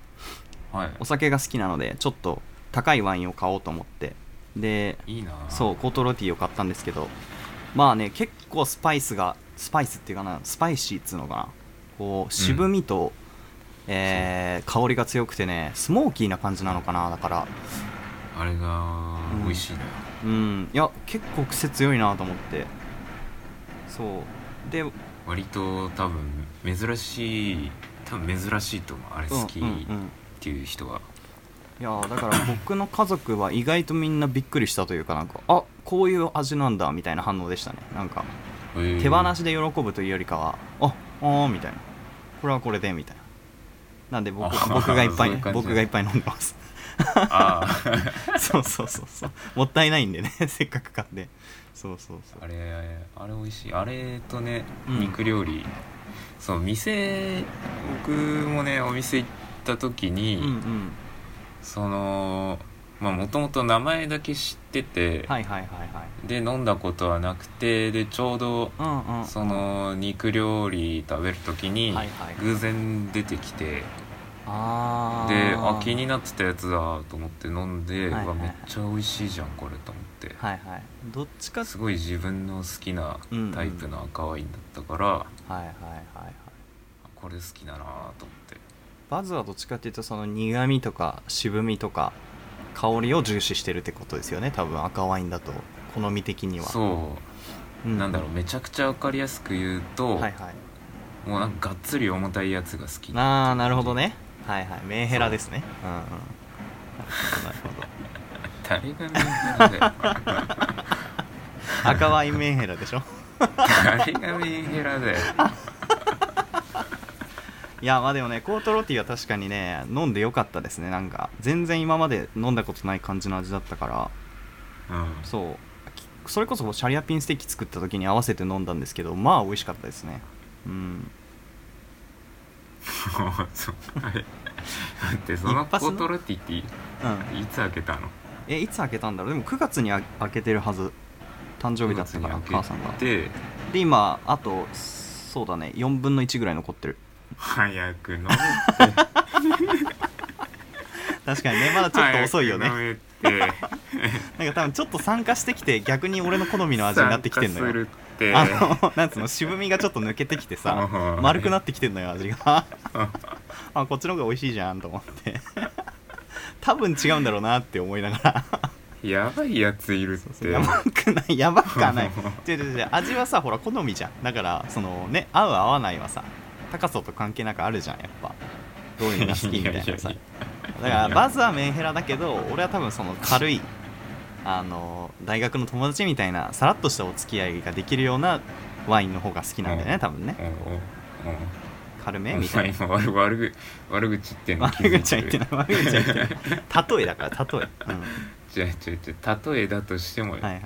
はい。お酒が好きなのでちょっと高いワインを買おうと思って。でいいなそうコートロティーを買ったんですけど。まあね結構スパイスがスパイスっていうかなスパイシーっつうのかな。こう渋みと、えー香りが強くてねスモーキーな感じなのかなだから。あれがうん美味しいのよ、うん。いや結構癖強いなと思って。そう。で割と多分珍しい多分珍しいと思う。あれ好きっうんうんうん。ていう人は、いやだから 僕の家族は意外とみんなびっくりしたというかなんかあこういう味なんだみたいな反応でしたね。なんか手放しで喜ぶというよりかはああーみたいな。これはこれでみたいななんで僕僕がいっぱい僕がいっぱい飲んでます。あ そうそうそうそう。もったいないんでね せっかく買って。そうそうそう。ああれあれ美味しい。あれとね、うん。肉料理。そう店僕もねお店行った時に、うんうん。そのまあもともと名前だけ知ってて、はいはいはいはい。で飲んだことはなくてでちょうどうんうんその肉料理食べる時に偶然出てきて、あー。であ気になってたやつだと思って飲んで、はいはいめっちゃ美味しいじゃんこれと思って、はいはい。どっちかすごい自分の好きなタイプの赤ワインだったから、はいはいはいはい。これ好きだなと思って。バズはどっちかっていうとその苦味とか渋みとか香りを重視してるってことですよね。多分赤ワインだと。好み的には。そう、うなんだろう。めちゃくちゃ分かりやすく言うと、はいはい。もうなんかがっつり重たいやつが好き。ああなるほどね。はいはい。メンヘラですね。うんうん。なるほどなるほど。誰がメンヘラだよ。赤ワインメンヘラでしょ？誰がメンヘラだよいやまあでもねコートロティは確かにね飲んでよかったですね。なんか全然今まで飲んだことない感じの味だったから。うん。そう。きそれこそシャリアピンステーキ作った時に合わせて飲んだんですけどまあ美味しかったですね。うん。あれ待ってそのコートロティっていうん。いつ開けたの？えいつ開けたんだろう？でも9月にあ開けてるはず。誕生日だったから9月に開母さんが。で今あとそうだね4分の1ぐらい残ってる早く飲め確かにねまだちょっと遅いよね。早く飲めって。なんか多分ちょっと酸化してきて逆に俺の好みの味になってきてんのよ。あのなんつうの渋みがちょっと抜けてきてさうん丸くなってきてんのよ味が。あこっちの方が美味しいじゃんと思って。多分違うんだろうなって思いながら。やばいやついるって。やばくない？やばくはない。違う違う違う。味はさほら好みじゃん。だからそのね合う合わないはさ高さと関係なくあるじゃんやっぱ。どういうのが好きみたいなさ。だからバズはメンヘラだけど俺は多分その軽いあの大学の友達みたいなさらっとしたお付き合いができるようなワインの方が好きなんだよね多分ね。うんうんうん。軽めおみたいな。悪悪ぐ悪口言ってんの。悪口は言ってない。悪口は言ってない。例えだから例え、違う違う違う。例えだとしてもはいはい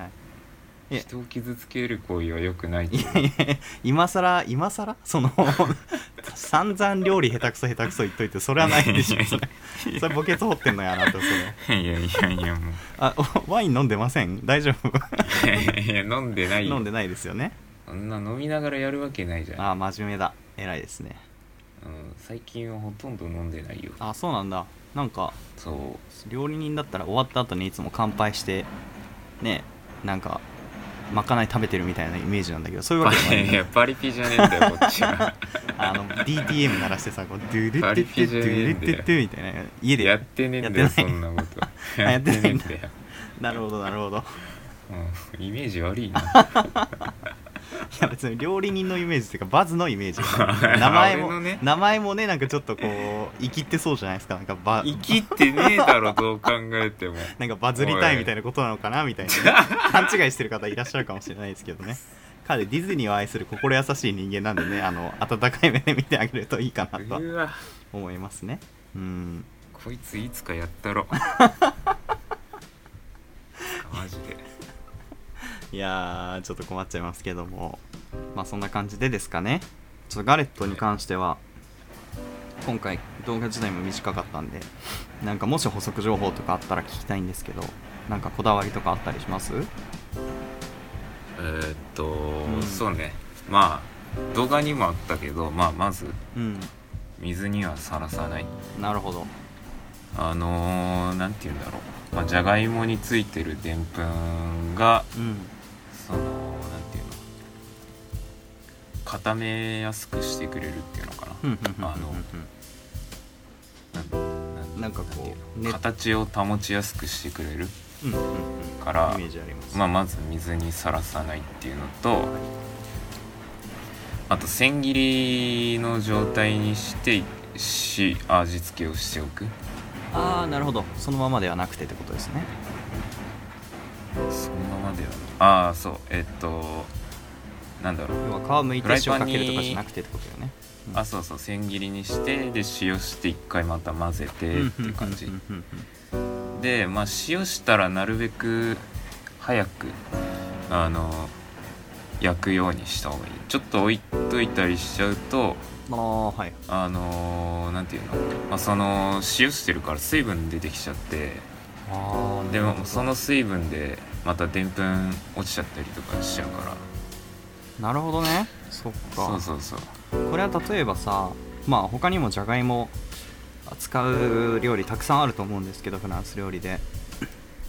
人を傷つける行為は良くない。といやいや今さら今さらその 散々料理下手くそ下手くそ言っといてそれはないでしょ。それそれ墓穴掘ってんのやなとそれ。いやいやいやもう。あおワイン飲んでません？大丈夫？いやいやいや飲んでない。よ飲んでないですよね？そんな飲みながらやるわけないじゃん、あ真面目だ。偉いですね。うん、最近はほとんど飲んでないよ。あそうなんだ。なんかそう。料理人だったら終わった後にいつも乾杯してねなんかまかない食べてるみたいなイメージなんだけどそういうわけじゃないやパ リピじゃねえんだよこっちは。あの DTM 鳴らしてさこうドゥルパッテッテッドゥルッテッテみたいな家でやってねえんだよそんなことあやってねえんだよ、なるほどなるほどうん、イメージ悪いないや別に料理人のイメージっていうかバズのイメージ。名前も、ね。名前もねなんかちょっとこう生きってそうじゃないですか。なんかバ生きってねえだろどう考えても。なんかバズりたいみたいなことなのかなみたいなね、勘違いしてる方いらっしゃるかもしれないですけどね。彼ディズニーを愛する心優しい人間なんでねあの温かい目で見てあげるといいかなと思いますね。うん。こいついつかやったろ。マジでいやーちょっと困っちゃいますけども。まあそんな感じでですかね。ちょっとガレットに関しては今回動画自体も短かったんでなんかもし補足情報とかあったら聞きたいんですけどなんかこだわりとかあったりします？えーっと、ん。そうね。まあ動画にもあったけど、まあ、まずうん。水にはさらさない。なるほど。あのー、なんて言うんだろう、まあ、じゃがいもについてるでんぷんがうんそのなんていうの固めやすくしてくれるっていうのかな。あのなんかこう形を保ちやすくしてくれるからイメージあります。まあ、まず水にさらさないっていうのとあと千切りの状態にしてし味付けをしておく。ああなるほど。そのままではなくてってことですねそのままではああそう。えっとなんだろう。要は皮むいて塩フライパンにかけるとかじゃなくてってことよね。うんあそうそう。千切りにしてで塩して一回また混ぜてっていう感じでまあ塩したらなるべく早くあの焼くようにした方がいい。ちょっと置いといたりしちゃうとあはい。あのなんていうの、まあ、その塩してるから水分出てきちゃってああでもその水分でまたでんぷん落ちちゃったりとかしちゃうから。なるほどね。そっか。そうそうそう。これは例えばさまあ他にもじゃがいも使う料理たくさんあると思うんですけどフランス料理で。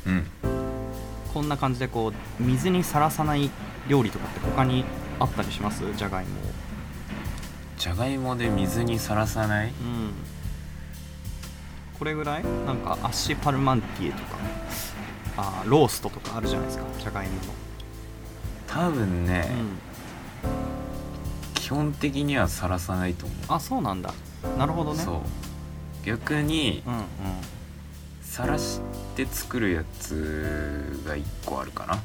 うん。こんな感じでこう水にさらさない料理とかって他にあったりします？じゃがいもを。じゃがいもで水にさらさない？うんこれぐらい？なんかアッシュパルマンティエとか。あーローストとかあるじゃないですか。じゃがいも多分ね、基本的にはさらさないと思う。あそうなんだ。なるほどね。そう。逆にうんうん。さらして作るやつが1個あるかな。ああ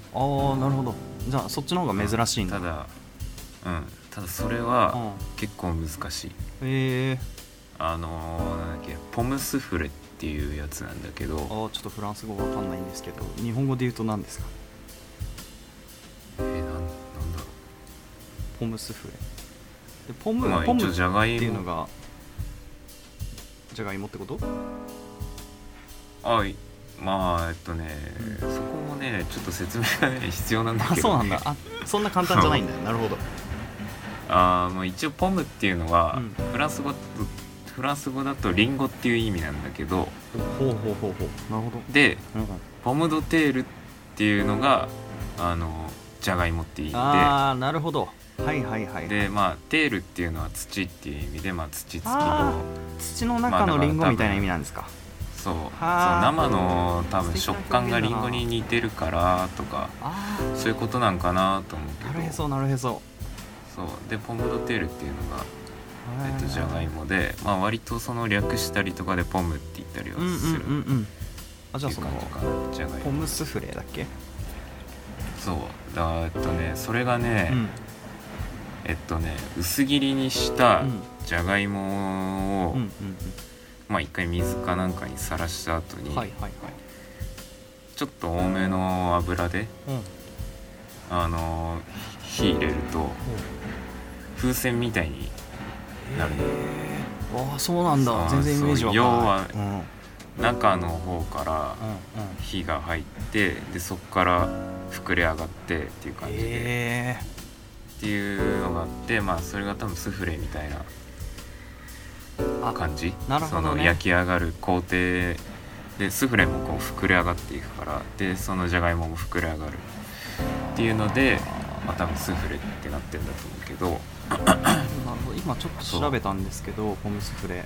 なるほど。じゃあそっちの方が珍しいんだ。ただうんただそれはうん。結構難しい。へえあのー、なんだっけポムスフレっていうやつなんだけど。あーちょっとフランス語わかんないんですけど日本語で言うと何ですか？えー、なんなんだろポムスフレ。でポム、うまあポムっていうのがじゃがいもってこと？あいまあえっとね、そこもねちょっと説明がね必要なんだけど、ね、あそうなんだ。あそんな簡単じゃないんだ。よ なるほど。あーもう一応ポムっていうのは、うん。フランス語フランス語だとリンゴっていう意味なんだけどほうほうほうほう。なるほど、でうんうん。ポムドテールっていうのがあのじゃがいもっていう意味ああなるほど。はいはいはいででまあテールっていうのは土っていう意味でまあ土付きあの土の中のリンゴみたいな意味なんですか、そう。そうはあ生の多分食感がリンゴに似てるからとかああそういうことなんかなと思うけど。なるへそなるへそ。そう。でポムドテールっていうのが、えっと、じゃがいももで、まあ、割とその略したりとかでポムって言ったりはうんうんするうんうん。あじゃあそのじゃがいもポムスフレだっけ？そう。だえっとねそれがね、うん。えっとね薄切りにしたうん。じゃがいもを、うんうんまあ一回水かなんかにさらした後に、うんはいはいはい。ちょっと多めの油でうん。あの火入れると風船みたいになるああそうなんだ。全然イメージわかんない。そう要は中の方からうん火が入ってでそこから膨れ上がってっていう感じで、っていうのがあってまあそれが多分スフレみたいなあ感じ。なるほどね。その焼き上がる工程でスフレもこう膨れ上がっていくからでそのじゃがいもも膨れ上がるっていうので、まあ、多分スフレってなってんだと思うけど今ちょっと調べたんですけどポムスフレ、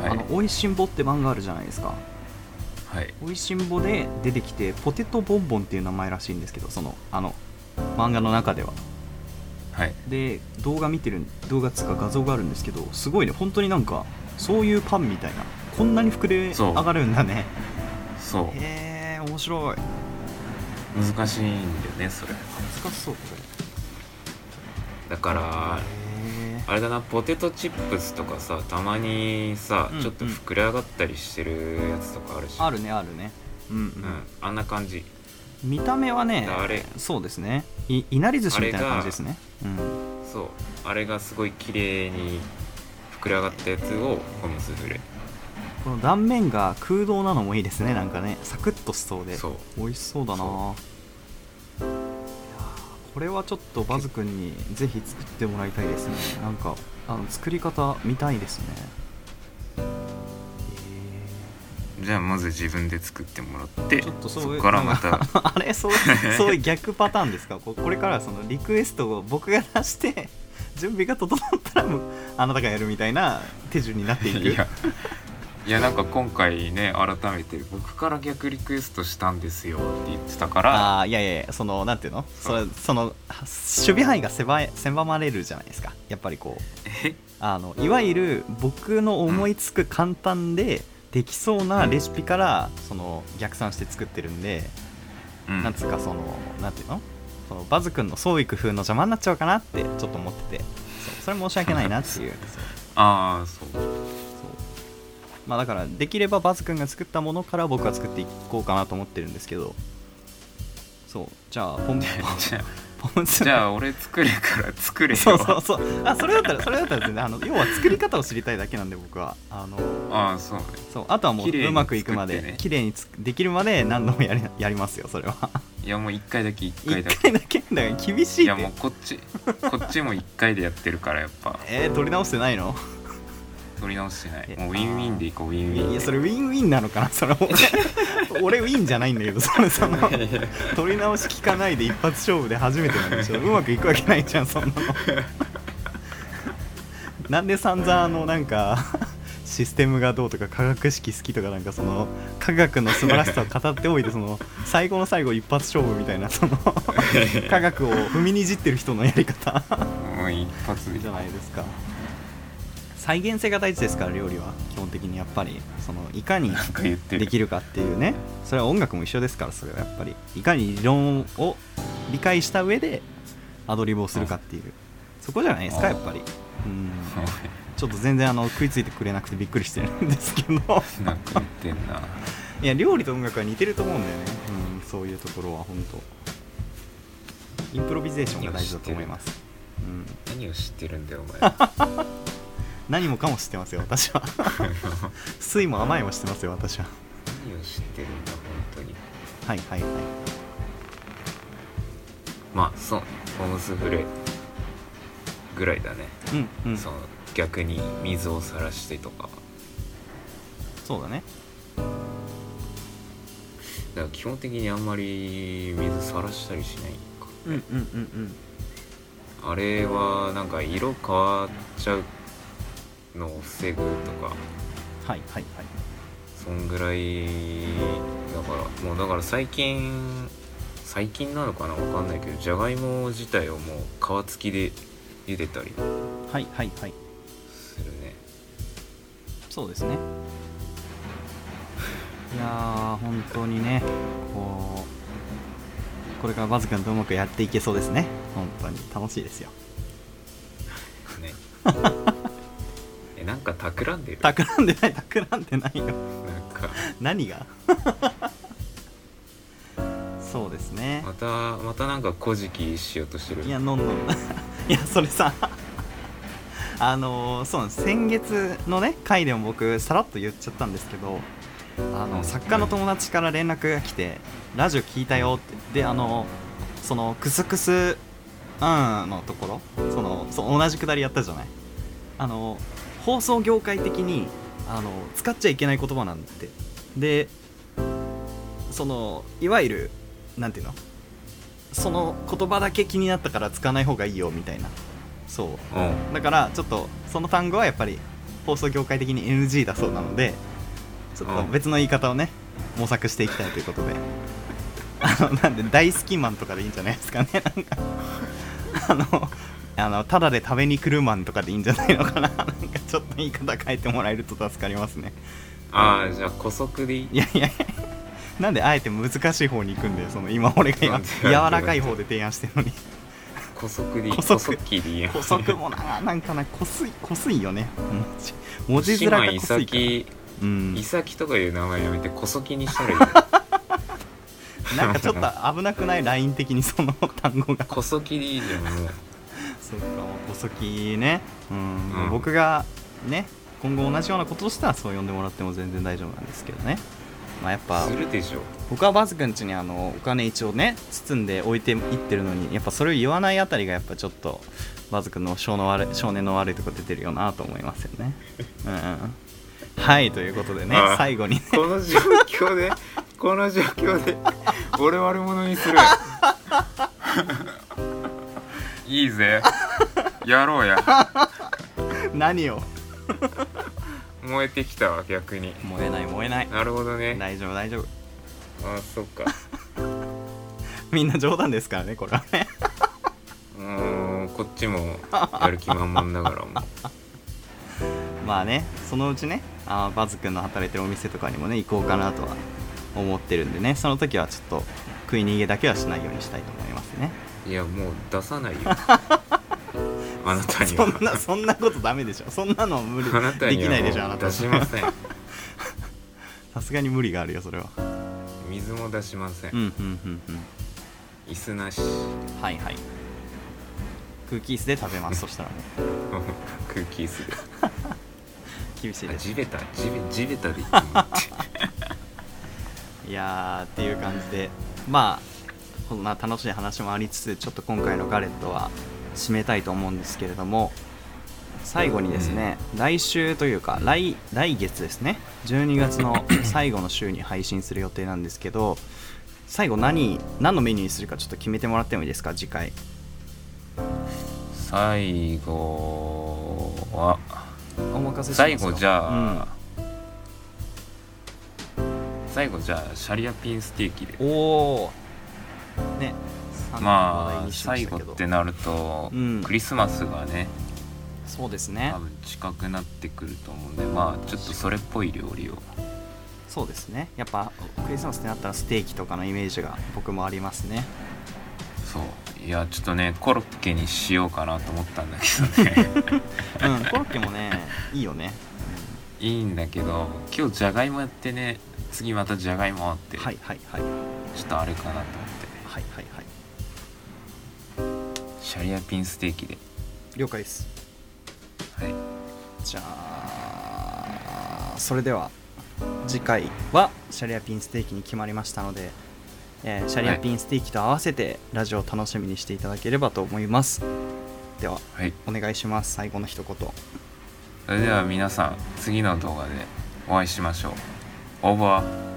はい。あの「おいしんぼ」って漫画あるじゃないですか。はい「おいしんぼ」で出てきてポテトボンボンっていう名前らしいんですけどそのあの漫画の中では。はい。で動画見てる動画つうか画像があるんですけどすごいね。本当になんかそういうパンみたいな。こんなに膨れ上がるんだね。そう。へえ面白い。難しいんだよねそれ。難しそうこだからあれだなポテトチップスとかさたまにさ、うんちょっと膨れ上がったりしてるやつとかあるし。あるねあるね。うんうん、うん、あんな感じ。見た目はねあれ。そうですね。いいなり寿司みたいな感じですね。うん。そう。あれがすごい綺麗に膨れ上がったやつをこのスフレ。この断面が空洞なのもいいですね。なんかねサクッとしそうで。そう。美味しそうだな。そいやーこれはちょっとバズくんにぜひ作ってもらいたいですね。なんかあの作り方見たいですね。じゃあまず自分で作ってもらってちょっとそういうこからまた。あれそうそういう逆パターンですか？ここれからはそのリクエストを僕が出して 準備が整ったらもうあなたがやるみたいな手順になっていく。いやいやなんか今回ね改めて僕から逆リクエストしたんですよって言ってたからああいやいやそのなんていうの？それその守備範囲が狭い狭まれるじゃないですか。やっぱりこう。え？あのいわゆる僕の思いつく簡単でできそうなレシピからその逆算して作ってるんで、うん。なんつうかそのなんていうの？そのバズ君の創意工夫の邪魔になっちゃうかなってちょっと思ってて。それ申し訳ないなっていう。ああそうまあだからできればバズ君が作ったものから僕は作っていこうかなと思ってるんですけど。そう。じゃあポンポン酢じゃあ俺作るから作れよ。そうそうそう。あそれだったらそれだったら全然あの要は作り方を知りたいだけなんで僕は。あのああそうね。そう。あとはもううまくいくまで綺麗につできるまで何度もやりやりますよそれは。いやもう一回だけ一回だ一け回だけだから厳しいいやもうこっちこっちも一回でやってるからやっぱ。えー、録り直してないの？録り直してない。えもうウィンウィンでいこうウィンウィン。でいやそれウィンウィンなのかな？それ俺俺ウィンじゃないんだけどそれその録り直し効かないで一発勝負で初めてなんでしょ。うまくいくわけないじゃんそんなの。なんで散々あのなんか システムがどうとか化学式好きとかなんかその科学の素晴らしさを語っておいてその最後の最後一発勝負みたいなその科学を踏みにじってる人のやり方。もう一発で。じゃないですか再現性が大事ですから料理は。基本的にやっぱりそのいかにできるかっていうね。それは音楽も一緒ですからそれはやっぱり。いかに理論を理解した上でアドリブをするかっていう。そこじゃないですかやっぱり。うん。ちょっと全然あの食いついてくれなくてびっくりしてるんですけど。なんか言ってんな。いや料理と音楽は似てると思うんだよね、うん、そういうところは本当。インプロビゼーションが大事だと思います、うん、何を知ってるんだよお前 何もかも知ってますよ私は。酸いも甘いも知ってますよ私は。何を知ってるんだ本当に。はいはいはい。まあそうホームスフレぐらいだね、うんうん。その逆に水をさらしてとか。そうだね。だから基本的にあんまり水さらしたりしないか。うんうんうんうん。あれはなんか色変わっちゃうのを防ぐとか。はいはいはい。そんぐらいだからもうだから最近最近なのかなわかんないけどじゃがいも自体をもう皮付きで茹でたりはいはいはい。するね。そうですね。いやー本当にねこうこれからバズ君とうまくやっていけそうですね。本当に。楽しいですよ。ね か企んでる。企んでない企んでないよ。なんか。何が？そうですね。またまたなんか古事記しようとしてる。いやのんのん。いやそれさあのーそうなんです。先月のね回でも僕さらっと言っちゃったんですけどあうん。の作家の友達から連絡が来て「ラジオ聞いたよ」って。であのそのクスクスうんのところそのそう同じくだりやったじゃない。あの放送業界的にあの使っちゃいけない言葉なんて。でそのいわゆるなんていうの？その言葉だけ気になったから使わない方がいいよみたいな。そう。うん。だからちょっとその単語はやっぱり放送業界的に NG だそうなのでちょっとうん。別の言い方をね模索していきたいということで。あのなんで大好きマンとかでいいんじゃないですかねなんか。あのあのただで食べに来るマンとかでいいんじゃないのかな。なんかちょっと言い方変えてもらえると助かりますね。ああじゃあ古速でいい？いやいやいや。なんであえて難しい方に行くんだよその今俺が今柔らかい方で提案してるのに。古速でいい？古速。でいいや。古速もななんかなこすいこすいよね。文字面がこすいから。イサキとかいう名前やめて古速にしたらいい なんかちょっと危なくない？ライン的にその単語が。小そきでいいじゃんそうか細木ね。うん、うん。僕がね今後同じようなことをしたらそう呼んでもらっても全然大丈夫なんですけどね。まあやっぱするでしょ僕はバズくん家にあのお金一応ね包んで置いていってるのにやっぱそれを言わないあたりがやっぱちょっとバズくんの少の悪い少年の悪いとこ出てるよなと思いますよね。うんうん。はいということでね最後にこの状況で この状況で俺悪者にする いいぜ。やろうや。何を？燃えてきたわ逆に。燃えない燃えない。なるほどね。大丈夫大丈夫。あそっか。みんな冗談ですからねこれはね。うーんこっちもやる気満々だからもう。まあねそのうちねあーバズくんの働いてるお店とかにもね行こうかなとは思ってるんでねその時はちょっと食い逃げだけはしないようにしたいと思いますねいやもう出さないよ。あなたにそはんなそんなことダメでしょ。そんなの無理。あなたにはできないでしょあなた。出しません。さすがに無理があるよそれは。水も出しません、うんうんうんうん。椅子なし。はいはい。空気椅子で食べます そしたら。も空気椅子で。う厳しいです。あ地べた地べ地べたで行ってもらって。いやーっていう感じで。まあこんな楽しい話もありつつちょっと今回のガレットは締めたいと思うんですけれども最後にですね、来週というか来来月ですね12月の 最後の週に配信する予定なんですけど最後何何のメニューにするかちょっと決めてもらってもいいですか？次回。最後はお任せしますよ。最後じゃあ、最後じゃあシャリアピンステーキで。うん、おおねまあ最後ってなると、うん。クリスマスがねそうですね。多分近くなってくると思うんでまあちょっとそれっぽい料理を。そうですね。やっぱクリスマスってなったらステーキとかのイメージが僕もありますね。そう。いやちょっとねコロッケにしようかなと思ったんだけどね。うんコロッケもねいいよね、いいんだけど今日じゃがいもやってね次またじゃがいもあって、うんはいはいはい。ちょっとあれかなとシャリアピンステーキで。了解です。はい。じゃあそれでは次回はシャリアピンステーキに決まりましたので、えーシャリアピンステーキと合わせてラジオを楽しみにしていただければと思います。でははい。お願いします。最後の一言。それでは皆さん次の動画でお会いしましょう。オーバー